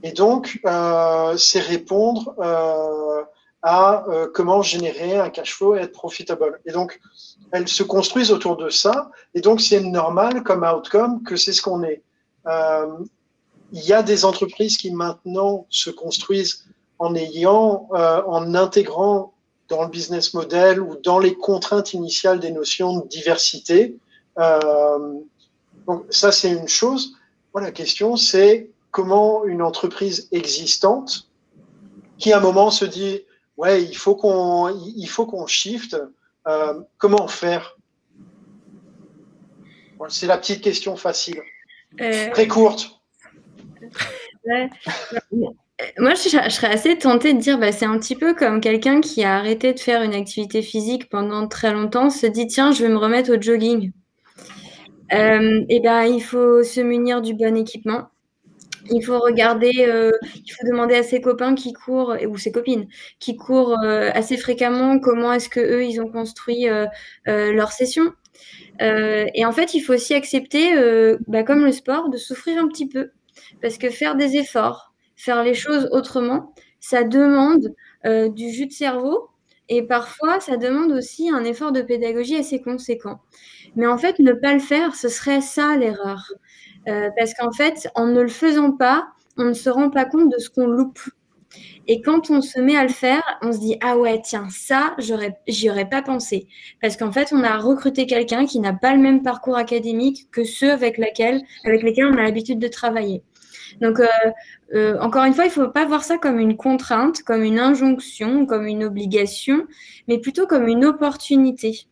Et donc, euh, c'est répondre euh, à euh, comment générer un cash flow et être profitable. Et donc, elles se construisent autour de ça. Et donc, c'est normal comme outcome que c'est ce qu'on est. Il y a des entreprises qui maintenant se construisent en ayant, en intégrant dans le business model ou dans les contraintes initiales des notions de diversité. Donc ça, c'est une chose. Bon, la question, c'est comment une entreprise existante qui à un moment se dit ouais il faut qu'on il faut qu'on shift euh, comment faire? C'est la petite question facile euh, très courte moi, je, serais assez tentée de dire, bah, c'est un petit peu comme quelqu'un qui a arrêté de faire une activité physique pendant très longtemps, se dit, tiens, je vais me remettre au jogging. Euh, et ben, il faut se munir du bon équipement. Il faut regarder, euh, il faut demander à ses copains qui courent ou ses copines qui courent euh, assez fréquemment comment est-ce que eux ils ont construit euh, leur session. et en fait, il faut aussi accepter, bah, comme le sport, de souffrir un petit peu parce que faire des efforts, faire les choses autrement, ça demande du jus de cerveau et parfois ça demande aussi un effort de pédagogie assez conséquent. Mais en fait, ne pas le faire, ce serait ça l'erreur. Euh, parce qu'en fait, en ne le faisant pas, on ne se rend pas compte de ce qu'on loupe. Et quand on se met à le faire, on se dit ah ouais tiens ça j'y aurais pas pensé parce qu'en fait on a recruté quelqu'un qui n'a pas le même parcours académique que ceux avec, avec lesquels on a l'habitude de travailler. Donc, encore une fois, il ne faut pas voir ça comme une contrainte, comme une injonction, comme une obligation, mais plutôt comme une opportunité.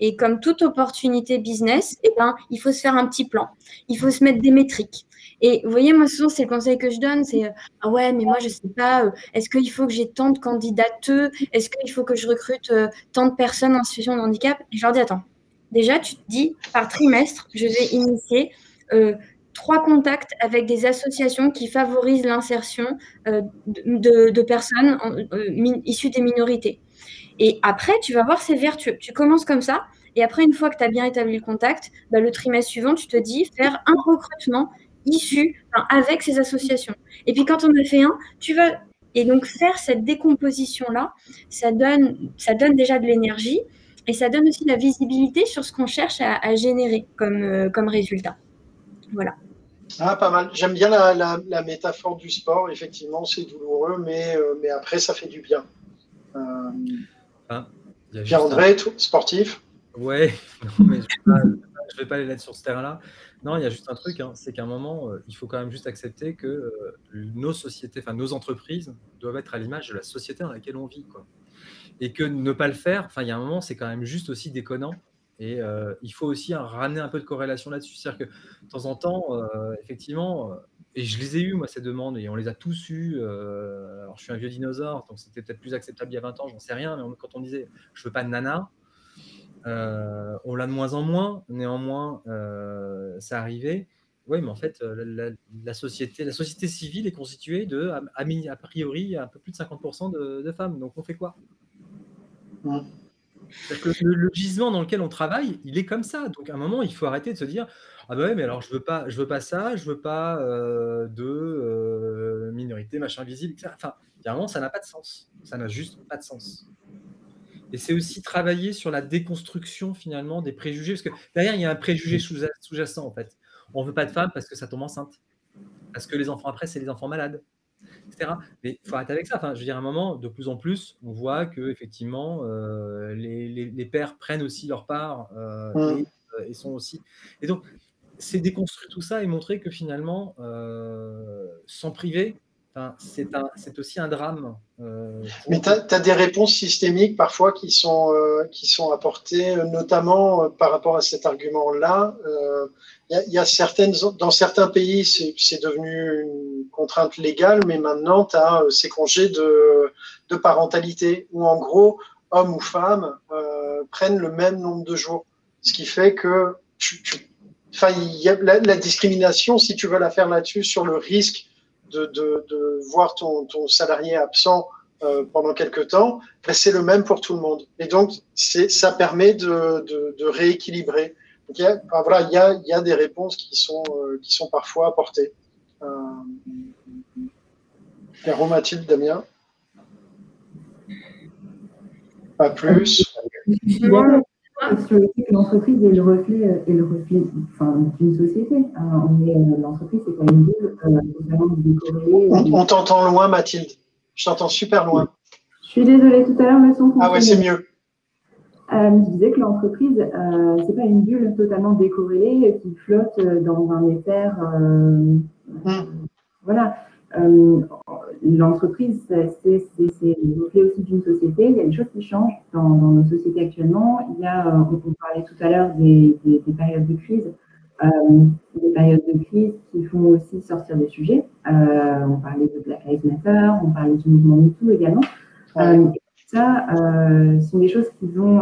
Et comme toute opportunité business, eh ben, il faut se faire un petit plan. Il faut se mettre des métriques. Et vous voyez, moi, souvent, c'est le conseil que je donne, c'est euh, ah ouais, mais moi, je ne sais pas, euh, est-ce qu'il faut que j'ai tant de candidateux? Est-ce qu'il faut que je recrute euh, tant de personnes en situation de handicap? Et je leur dis attends, déjà, tu te dis, par trimestre, je vais initier trois contacts avec des associations qui favorisent l'insertion de, de, personnes issues des minorités. Et après, tu vas voir, c'est vertueux. Tu commences comme ça. Et après, une fois que tu as bien établi le contact, bah, le trimestre suivant, tu te dis faire un recrutement issu avec ces associations. Et puis quand on a fait un, tu vas et donc faire cette décomposition là, ça donne ça donne déjà de l'énergie et ça donne aussi de la visibilité sur ce qu'on cherche à, générer comme euh, comme résultat. Voilà. Ah, pas mal. J'aime bien la, métaphore du sport. Effectivement, c'est douloureux, mais, euh, mais après, ça fait du bien. Euh, ah, Pierre-André, sportif Ouais, <laughs> mais je ne vais, pas aller là sur ce terrain-là. Non, il y a juste un truc, hein, c'est qu'à un moment, euh, il faut quand même juste accepter que euh, nos sociétés, enfin nos entreprises doivent être à l'image de la société dans laquelle on vit. Quoi. Et que ne pas le faire, enfin, il y a un moment, c'est quand même juste aussi déconnant. Et euh, il faut aussi ramener un peu de corrélation là-dessus. C'est-à-dire que de temps en temps, effectivement, et je les ai eues, moi, ces demandes, et on les a tous eues. alors, je suis un vieux dinosaure, donc c'était peut-être plus acceptable il y a 20 ans, j'en sais rien, mais quand on disait je veux pas de nana, euh, on l'a de moins en moins, néanmoins, euh, ça arrivait. Oui, mais en fait, euh, la, société, la société civile est constituée de, a, priori, un peu plus de 50% de, femmes. Donc, on fait quoi? Le, gisement dans lequel on travaille, il est comme ça. Donc, à un moment, il faut arrêter de se dire Ah ben ouais, mais alors je veux pas, je veux pas ça, je veux pas de minorité, machin visible. Enfin, il y a un moment, ça n'a pas de sens. Ça n'a juste pas de sens. Et c'est aussi travailler sur la déconstruction finalement des préjugés, parce que derrière, il y a un préjugé sous-jacent en fait. On ne veut pas de femmes parce que ça tombe enceinte, parce que les enfants après, c'est les enfants malades, etc. Mais il faut arrêter avec ça. Enfin, je veux dire, à un moment, de plus en plus, on voit que effectivement, euh, les, pères prennent aussi leur part euh, mmh. euh, et, sont aussi. Et donc, c'est déconstruire tout ça et montrer que finalement, sans priver, c'est aussi un drame. Euh, Mais tu as, des réponses systémiques parfois qui sont, euh, qui sont apportées, euh, notamment par rapport à cet argument-là. Il y, a certaines, dans certains pays, c'est devenu une contrainte légale, mais maintenant, tu as ces congés de, de, parentalité où, en gros, hommes ou femmes prennent le même nombre de jours. Ce qui fait que tu, a la, discrimination, si tu veux la faire là-dessus, sur le risque de, voir ton, salarié absent euh, pendant quelques temps, ben, c'est le même pour tout le monde. Et donc, ça permet de, rééquilibrer. il, y a, voilà, il, y a, des réponses qui sont, euh, parfois apportées. Euh, Mathilde, Damien Pas plus que l'entreprise est le reflet, euh, est le reflet enfin, d'une société. Euh, l'entreprise, c'est quand même bulle euh, On, on t'entend loin, Mathilde. Je t'entends super loin. Je suis désolée, tout à l'heure, mais son Ah ouais, c'est mieux. Euh, je disais que l'entreprise, euh, c'est pas une bulle totalement décorrélée qui flotte dans un éther. Euh, hum. Voilà. Euh, l'entreprise, c'est le reflet aussi d'une société. Il y a des choses qui changent dans, nos sociétés actuellement. Il y a, euh, on, parlait tout à l'heure des, périodes de crise, euh, des périodes de crise qui font aussi sortir des sujets. on parlait de Black Lives Matter, on parlait du mouvement MeToo également. ça, sont des choses qui vont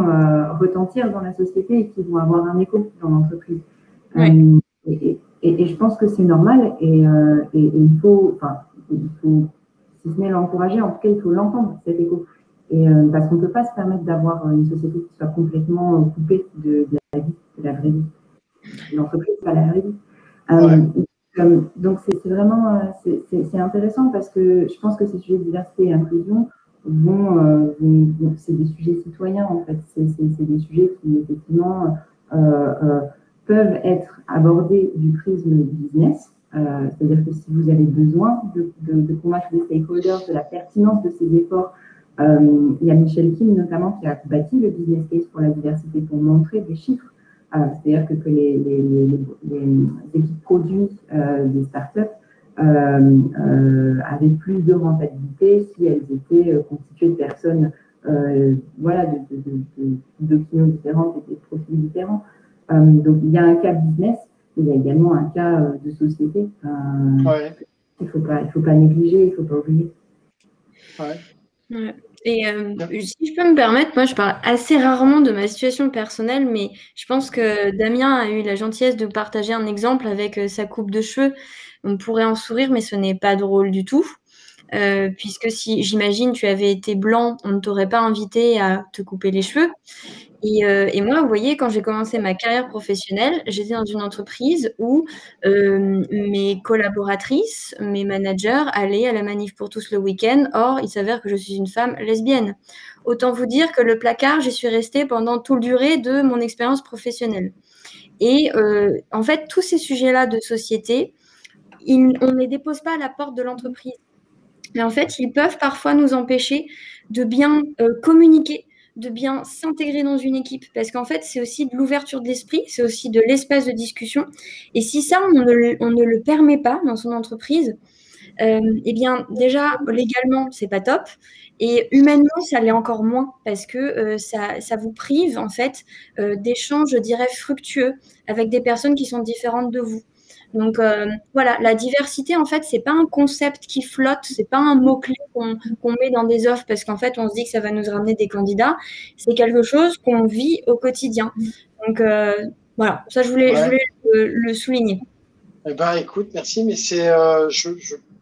retentir dans la société et qui vont avoir un écho dans l'entreprise. Et, et, je pense que c'est normal et, euh, et, il faut, enfin, il faut, si ce n'est l'encourager, en tout cas, il faut l'entendre, cet écho. Et, euh, parce qu'on ne peut pas se permettre d'avoir une société qui soit complètement coupée de, la vie, de la vraie vie. L'entreprise, pas la vraie vie. Euh, donc, c'est vraiment c'est intéressant parce que je pense que ces sujets de diversité et inclusion vont, vont c'est des sujets citoyens en fait. C'est des sujets qui, effectivement, peuvent être abordés du prisme business. Euh, c'est-à-dire que si vous avez besoin de, de, de, convaincre les stakeholders de la pertinence de ces efforts, euh, il y a Michel Kim notamment qui a bâti le business case pour la diversité pour montrer des chiffres. Euh, c'est-à-dire que, que les, les, les, les, équipes produits des startups avaient plus de rentabilité si elles étaient constituées de personnes voilà, d'opinions de, différentes et de profils différents. Donc, il y a un cas business, mais il y a également un cas de société. Ouais. Il ne faut, pas, faut pas négliger, il ne faut pas oublier. Ouais. Et euh, si je peux me permettre, moi je parle assez rarement de ma situation personnelle, mais je pense que Damien a eu la gentillesse de partager un exemple avec euh, sa coupe de cheveux. On pourrait en sourire, mais ce n'est pas drôle du tout. Euh, puisque si j'imagine tu avais été blanc, on ne t'aurait pas invité à te couper les cheveux. Euh, et, moi, vous voyez, quand j'ai commencé ma carrière professionnelle, j'étais dans une entreprise où euh, mes collaboratrices, mes managers allaient à la manif pour tous le week-end. Or, il s'avère que je suis une femme lesbienne. Autant vous dire que le placard, j'y suis restée pendant toute la durée de mon expérience professionnelle. Et en fait, tous ces sujets-là de société, on ne les dépose pas à la porte de l'entreprise. Mais en fait, ils peuvent parfois nous empêcher de bien euh, communiquer, de bien s'intégrer dans une équipe. Parce qu'en fait, c'est aussi de l'ouverture de l'esprit, c'est aussi de l'espace de discussion. Et si ça, on ne le, permet pas dans son entreprise, euh, eh bien, déjà, légalement, c'est pas top. Et humainement, ça l'est encore moins parce que euh, ça, ça, vous prive, en fait, d'échanges, je dirais, fructueux avec des personnes qui sont différentes de vous. Donc euh, voilà, la diversité, en fait, c'est pas un concept qui flotte, c'est pas un mot-clé qu'on met dans des offres parce qu'en fait, on se dit que ça va nous ramener des candidats. C'est quelque chose qu'on vit au quotidien. Donc euh, voilà, ça, je voulais, le, souligner. Eh ben, écoute, merci, mais c'est euh, je,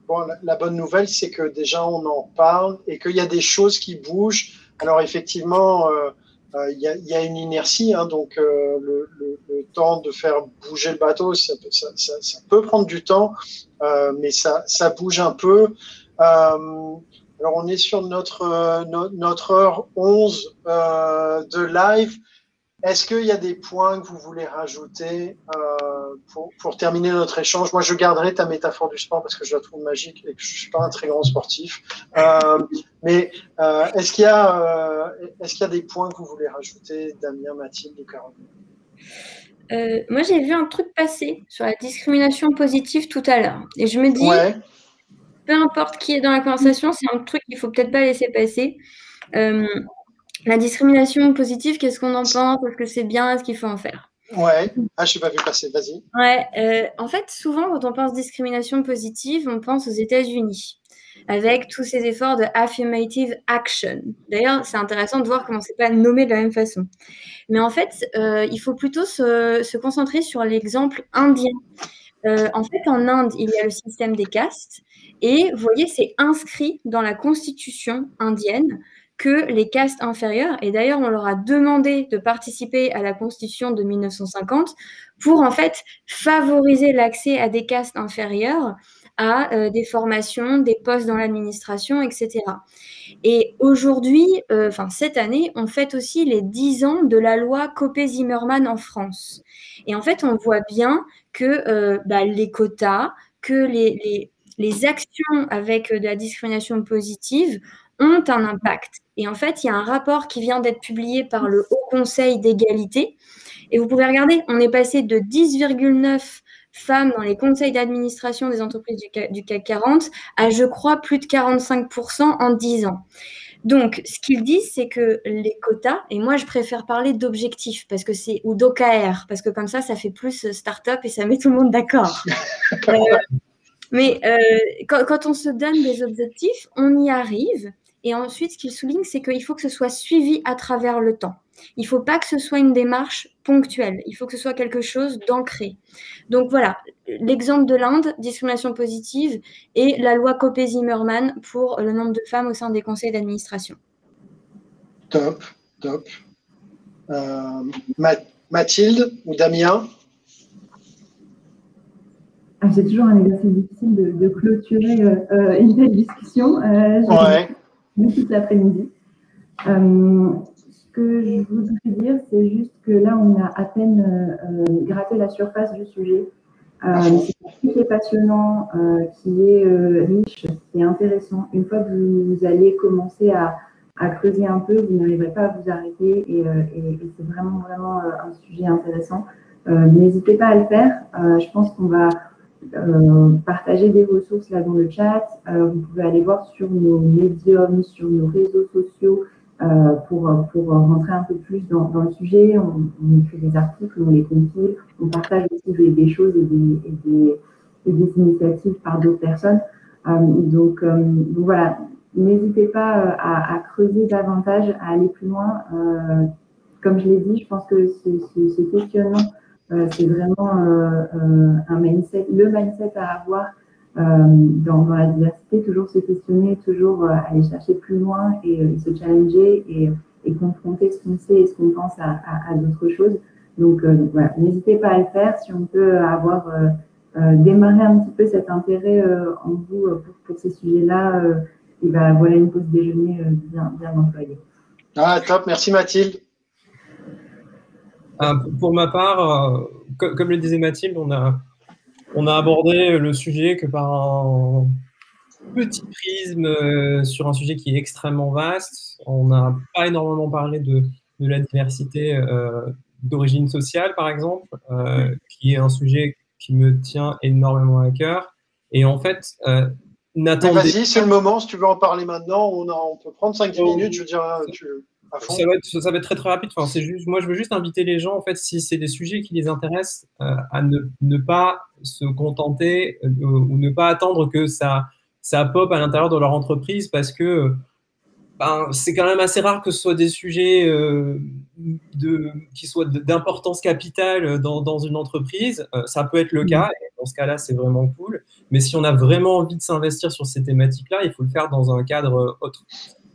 bon, la, bonne nouvelle, c'est que déjà on en parle et qu'il y a des choses qui bougent. Alors effectivement, il y, a une inertie, hein, donc euh, le, temps de faire bouger le bateau, ça, peut prendre du temps, euh, mais ça, bouge un peu. alors on est sur notre, notre heure 11 de live. Est-ce qu'il y a des points que vous voulez rajouter euh, pour, terminer notre échange? Moi, je garderai ta métaphore du sport parce que je la trouve magique et que je ne suis pas un très grand sportif. Euh, mais euh, est-ce qu'il y, a, est qu'il y a des points que vous voulez rajouter, Damien, Mathilde ou Caroline? Moi, j'ai vu un truc passer sur la discrimination positive tout à l'heure. Et je me dis, peu importe qui est dans la conversation, c'est un truc qu'il ne faut peut-être pas laisser passer. La discrimination positive, qu'est-ce qu'on en pense? Est-ce que c'est bien? Est-ce qu'il faut en faire? Ouais, ah, je n'ai pas vu passer, vas-y. Ouais, euh, en fait, souvent, quand on pense discrimination positive, on pense aux États-Unis, avec tous ces efforts de affirmative action. D'ailleurs, c'est intéressant de voir comment c'est pas nommé de la même façon. Mais en fait, euh, il faut plutôt se, concentrer sur l'exemple indien. Euh, en fait, en Inde, il y a le système des castes, et vous voyez, c'est inscrit dans la constitution indienne que les castes inférieures, et d'ailleurs on leur a demandé de participer à la constitution de 1950 pour en fait favoriser l'accès à des castes inférieures, à euh, des formations, des postes dans l'administration, etc. Et aujourd'hui, euh, enfin cette année, on fête aussi les 10 ans de la loi Copé-Zimmermann en France. Et en fait, on voit bien que euh, bah, les quotas, que les, les, les actions avec de la discrimination positive ont un impact. Et en fait, il y a un rapport qui vient d'être publié par le Haut Conseil d'égalité. Et vous pouvez regarder, on est passé de 10,9 femmes dans les conseils d'administration des entreprises du CAC, 40 à, je crois, plus de 45% en 10 ans. Donc, ce qu'ils disent, c'est que les quotas, et moi je préfère parler d'objectifs parce que c'est ou d'OKR parce que comme ça, ça fait plus start-up et ça met tout le monde d'accord. <laughs> Euh, mais euh, quand, quand, on se donne des objectifs, on y arrive. Et ensuite, ce qu'il souligne, c'est qu'il faut que ce soit suivi à travers le temps. Il ne faut pas que ce soit une démarche ponctuelle. Il faut que ce soit quelque chose d'ancré. Donc voilà, l'exemple de l'Inde, discrimination positive, et la loi Copé-Zimmermann pour le nombre de femmes au sein des conseils d'administration. Top, top. Euh, Mathilde ou Damien? Ah, C'est toujours un exercice difficile de, clôturer euh, euh, une telle discussion. ouais toute l'après-midi. Euh, ce que je voudrais dire, c'est juste que là, on a à peine euh, gratté la surface du sujet. Euh, c'est qui est passionnant, qui est riche, qui est intéressant. Une fois que vous, allez commencer à, creuser un peu, vous n'arriverez pas à vous arrêter et, c'est vraiment, vraiment un sujet intéressant. N'hésitez pas à le faire. je pense qu'on va partager des ressources là dans le chat. vous pouvez aller voir sur nos médiums, sur nos réseaux sociaux pour, pour rentrer un peu plus dans, dans le sujet. On, on, écrit des articles, on les compile, on partage aussi des, choses et des, et des, et des, initiatives par d'autres personnes. donc, donc, voilà, n'hésitez pas euh, à, creuser davantage, à aller plus loin. Euh, comme je l'ai dit, je pense que ce, questionnement, euh, c'est vraiment un mindset, le mindset à avoir dans, la diversité, toujours se questionner, toujours aller chercher plus loin et, se challenger et, confronter ce qu'on sait et ce qu'on pense à, d'autres choses. Donc, voilà, n'hésitez pas à le faire si on peut avoir démarré un petit peu cet intérêt en vous pour, pour ces sujets-là et ben, voilà une pause déjeuner euh, bien, bien employée. Ah, top, merci Mathilde. Ah, pour ma part, euh, comme, le disait Mathilde, on a, on a abordé le sujet que par un petit prisme euh, sur un sujet qui est extrêmement vaste. On n'a pas énormément parlé de, de la diversité d'origine sociale, par exemple, qui est un sujet qui me tient énormément à cœur. Et en fait, Vas-y, c'est le moment. Si tu veux en parler maintenant, on, on peut prendre 5-10 minutes. Je veux dire, tu, à fond. Ça, va être, ça, va être, très très rapide. Enfin, c'est juste, moi, je veux juste inviter les gens, en fait, si c'est des sujets qui les intéressent, euh, à ne, ne, pas se contenter euh, ou ne pas attendre que ça, ça pop à l'intérieur de leur entreprise parce que ben, c'est quand même assez rare que ce soit des sujets euh, de, qui soient d'importance capitale dans, dans, une entreprise. Euh, ça peut être le cas, et dans ce cas-là, c'est vraiment cool. Mais si on a vraiment envie de s'investir sur ces thématiques-là, il faut le faire dans un cadre autre.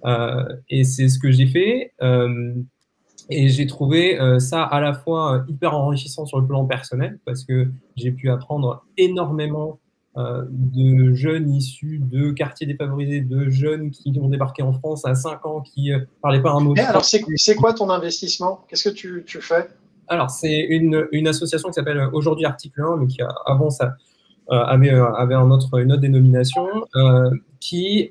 Euh, et c'est ce que j'ai fait. Euh, et j'ai trouvé euh, ça à la fois hyper enrichissant sur le plan personnel, parce que j'ai pu apprendre énormément de jeunes issus de quartiers défavorisés, de jeunes qui ont débarqué en France à 5 ans, qui ne parlaient pas un mot. alors, c'est quoi ton investissement? Qu'est-ce que tu, tu, fais? Alors, c'est une, une, association qui s'appelle Aujourd'hui Article 1, mais qui avant ça avait, avait un autre, une autre dénomination, qui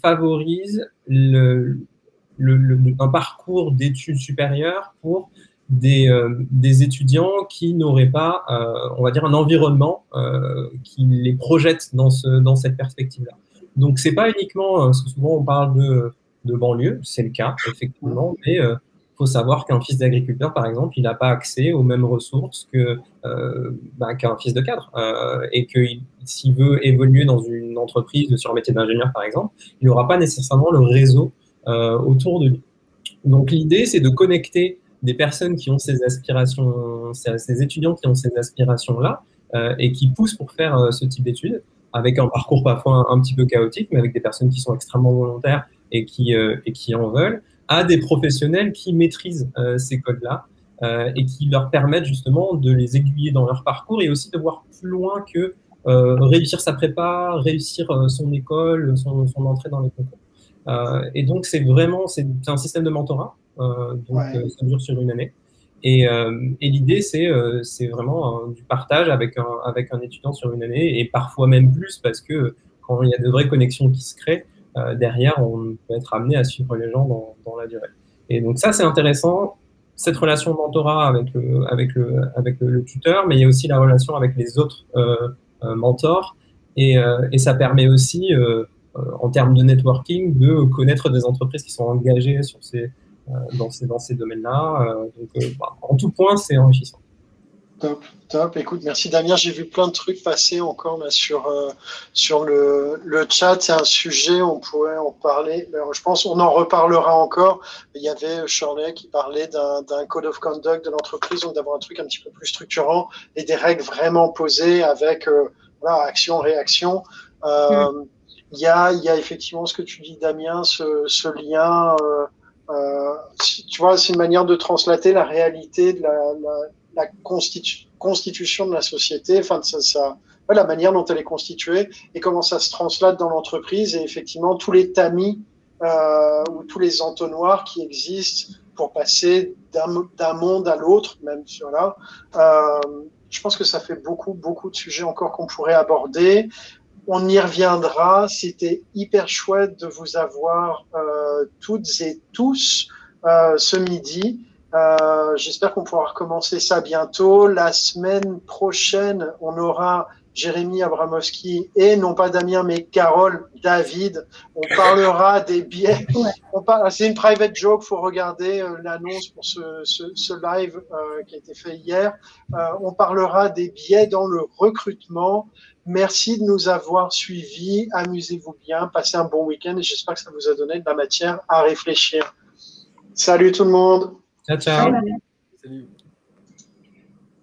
favorise un parcours d'études supérieures pour des, euh, étudiants qui n'auraient pas, euh, on va dire, un environnement euh, qui les projette dans, ce, dans cette perspective-là. Donc, c'est pas uniquement, parce que souvent on parle de, de banlieue, c'est le cas, effectivement, mais faut savoir qu'un fils d'agriculteur, par exemple, il n'a pas accès aux mêmes ressources que bah, qu'un fils de cadre, et que s'il veut évoluer dans une entreprise sur un métier d'ingénieur, par exemple, il n'aura pas nécessairement le réseau autour de lui. Donc l'idée, c'est de connecter des personnes qui ont ces aspirations, ces étudiants qui ont ces aspirations-là euh, et qui poussent pour faire euh, ce type d'études, avec un parcours parfois un, petit peu chaotique, mais avec des personnes qui sont extrêmement volontaires et qui, euh, et qui en veulent, à des professionnels qui maîtrisent ces codes-là et qui leur permettent justement de les aiguiller dans leur parcours et aussi de voir plus loin que réussir sa prépa, réussir son école, son, son entrée dans les concours. et donc, c'est vraiment c'est un système de mentorat euh, donc euh, ça dure sur une année. Et, euh, et l'idée, c'est c'est vraiment du partage avec un, avec un étudiant sur une année et parfois même plus parce que quand il y a de vraies connexions qui se créent, derrière, on peut être amené à suivre les gens dans, la durée. Et donc ça, c'est intéressant, cette relation mentorat avec le, avec le, avec le, tuteur, mais il y a aussi la relation avec les autres euh, mentors. Et, ça permet aussi, euh, en termes de networking, de connaître des entreprises qui sont engagées euh, dans ces, dans ces domaines-là. Euh, donc, euh, bah, en tout point, c'est enrichissant. Top, top. Écoute, merci Damien. J'ai vu plein de trucs passer encore là, sur, sur le, le chat. C'est un sujet, on pourrait en parler. Alors, je pense qu'on en reparlera encore. Il y avait Shirley qui parlait d'un code of conduct de l'entreprise, donc d'avoir un truc un petit peu plus structurant et des règles vraiment posées avec voilà, action, réaction. Mm. Il y, a, y a effectivement ce que tu dis, Damien, ce, ce lien. Euh, tu vois, c'est une manière de translater la réalité de la, la, constitution de la société, enfin, ça la manière dont elle est constituée et comment ça se translate dans l'entreprise et effectivement tous les tamis euh, ou tous les entonnoirs qui existent pour passer d'un monde à l'autre, même voilà. Euh, je pense que ça fait beaucoup, beaucoup de sujets encore qu'on pourrait aborder on y reviendra. C'était hyper chouette de vous avoir euh, toutes et tous ce midi. Euh, J'espère qu'on pourra recommencer ça bientôt. La semaine prochaine, on aura Jérémy Abramowski et non pas Damien, mais Carole, David. On parlera <laughs> des biais. C'est une private joke, faut regarder euh, l'annonce pour ce, ce, ce live euh, qui a été fait hier. Euh, on parlera des biais dans le recrutement. Merci de nous avoir suivis. Amusez-vous bien, passez un bon week-end et j'espère que ça vous a donné de la matière à réfléchir. Salut tout le monde. Ciao, ciao. Salut.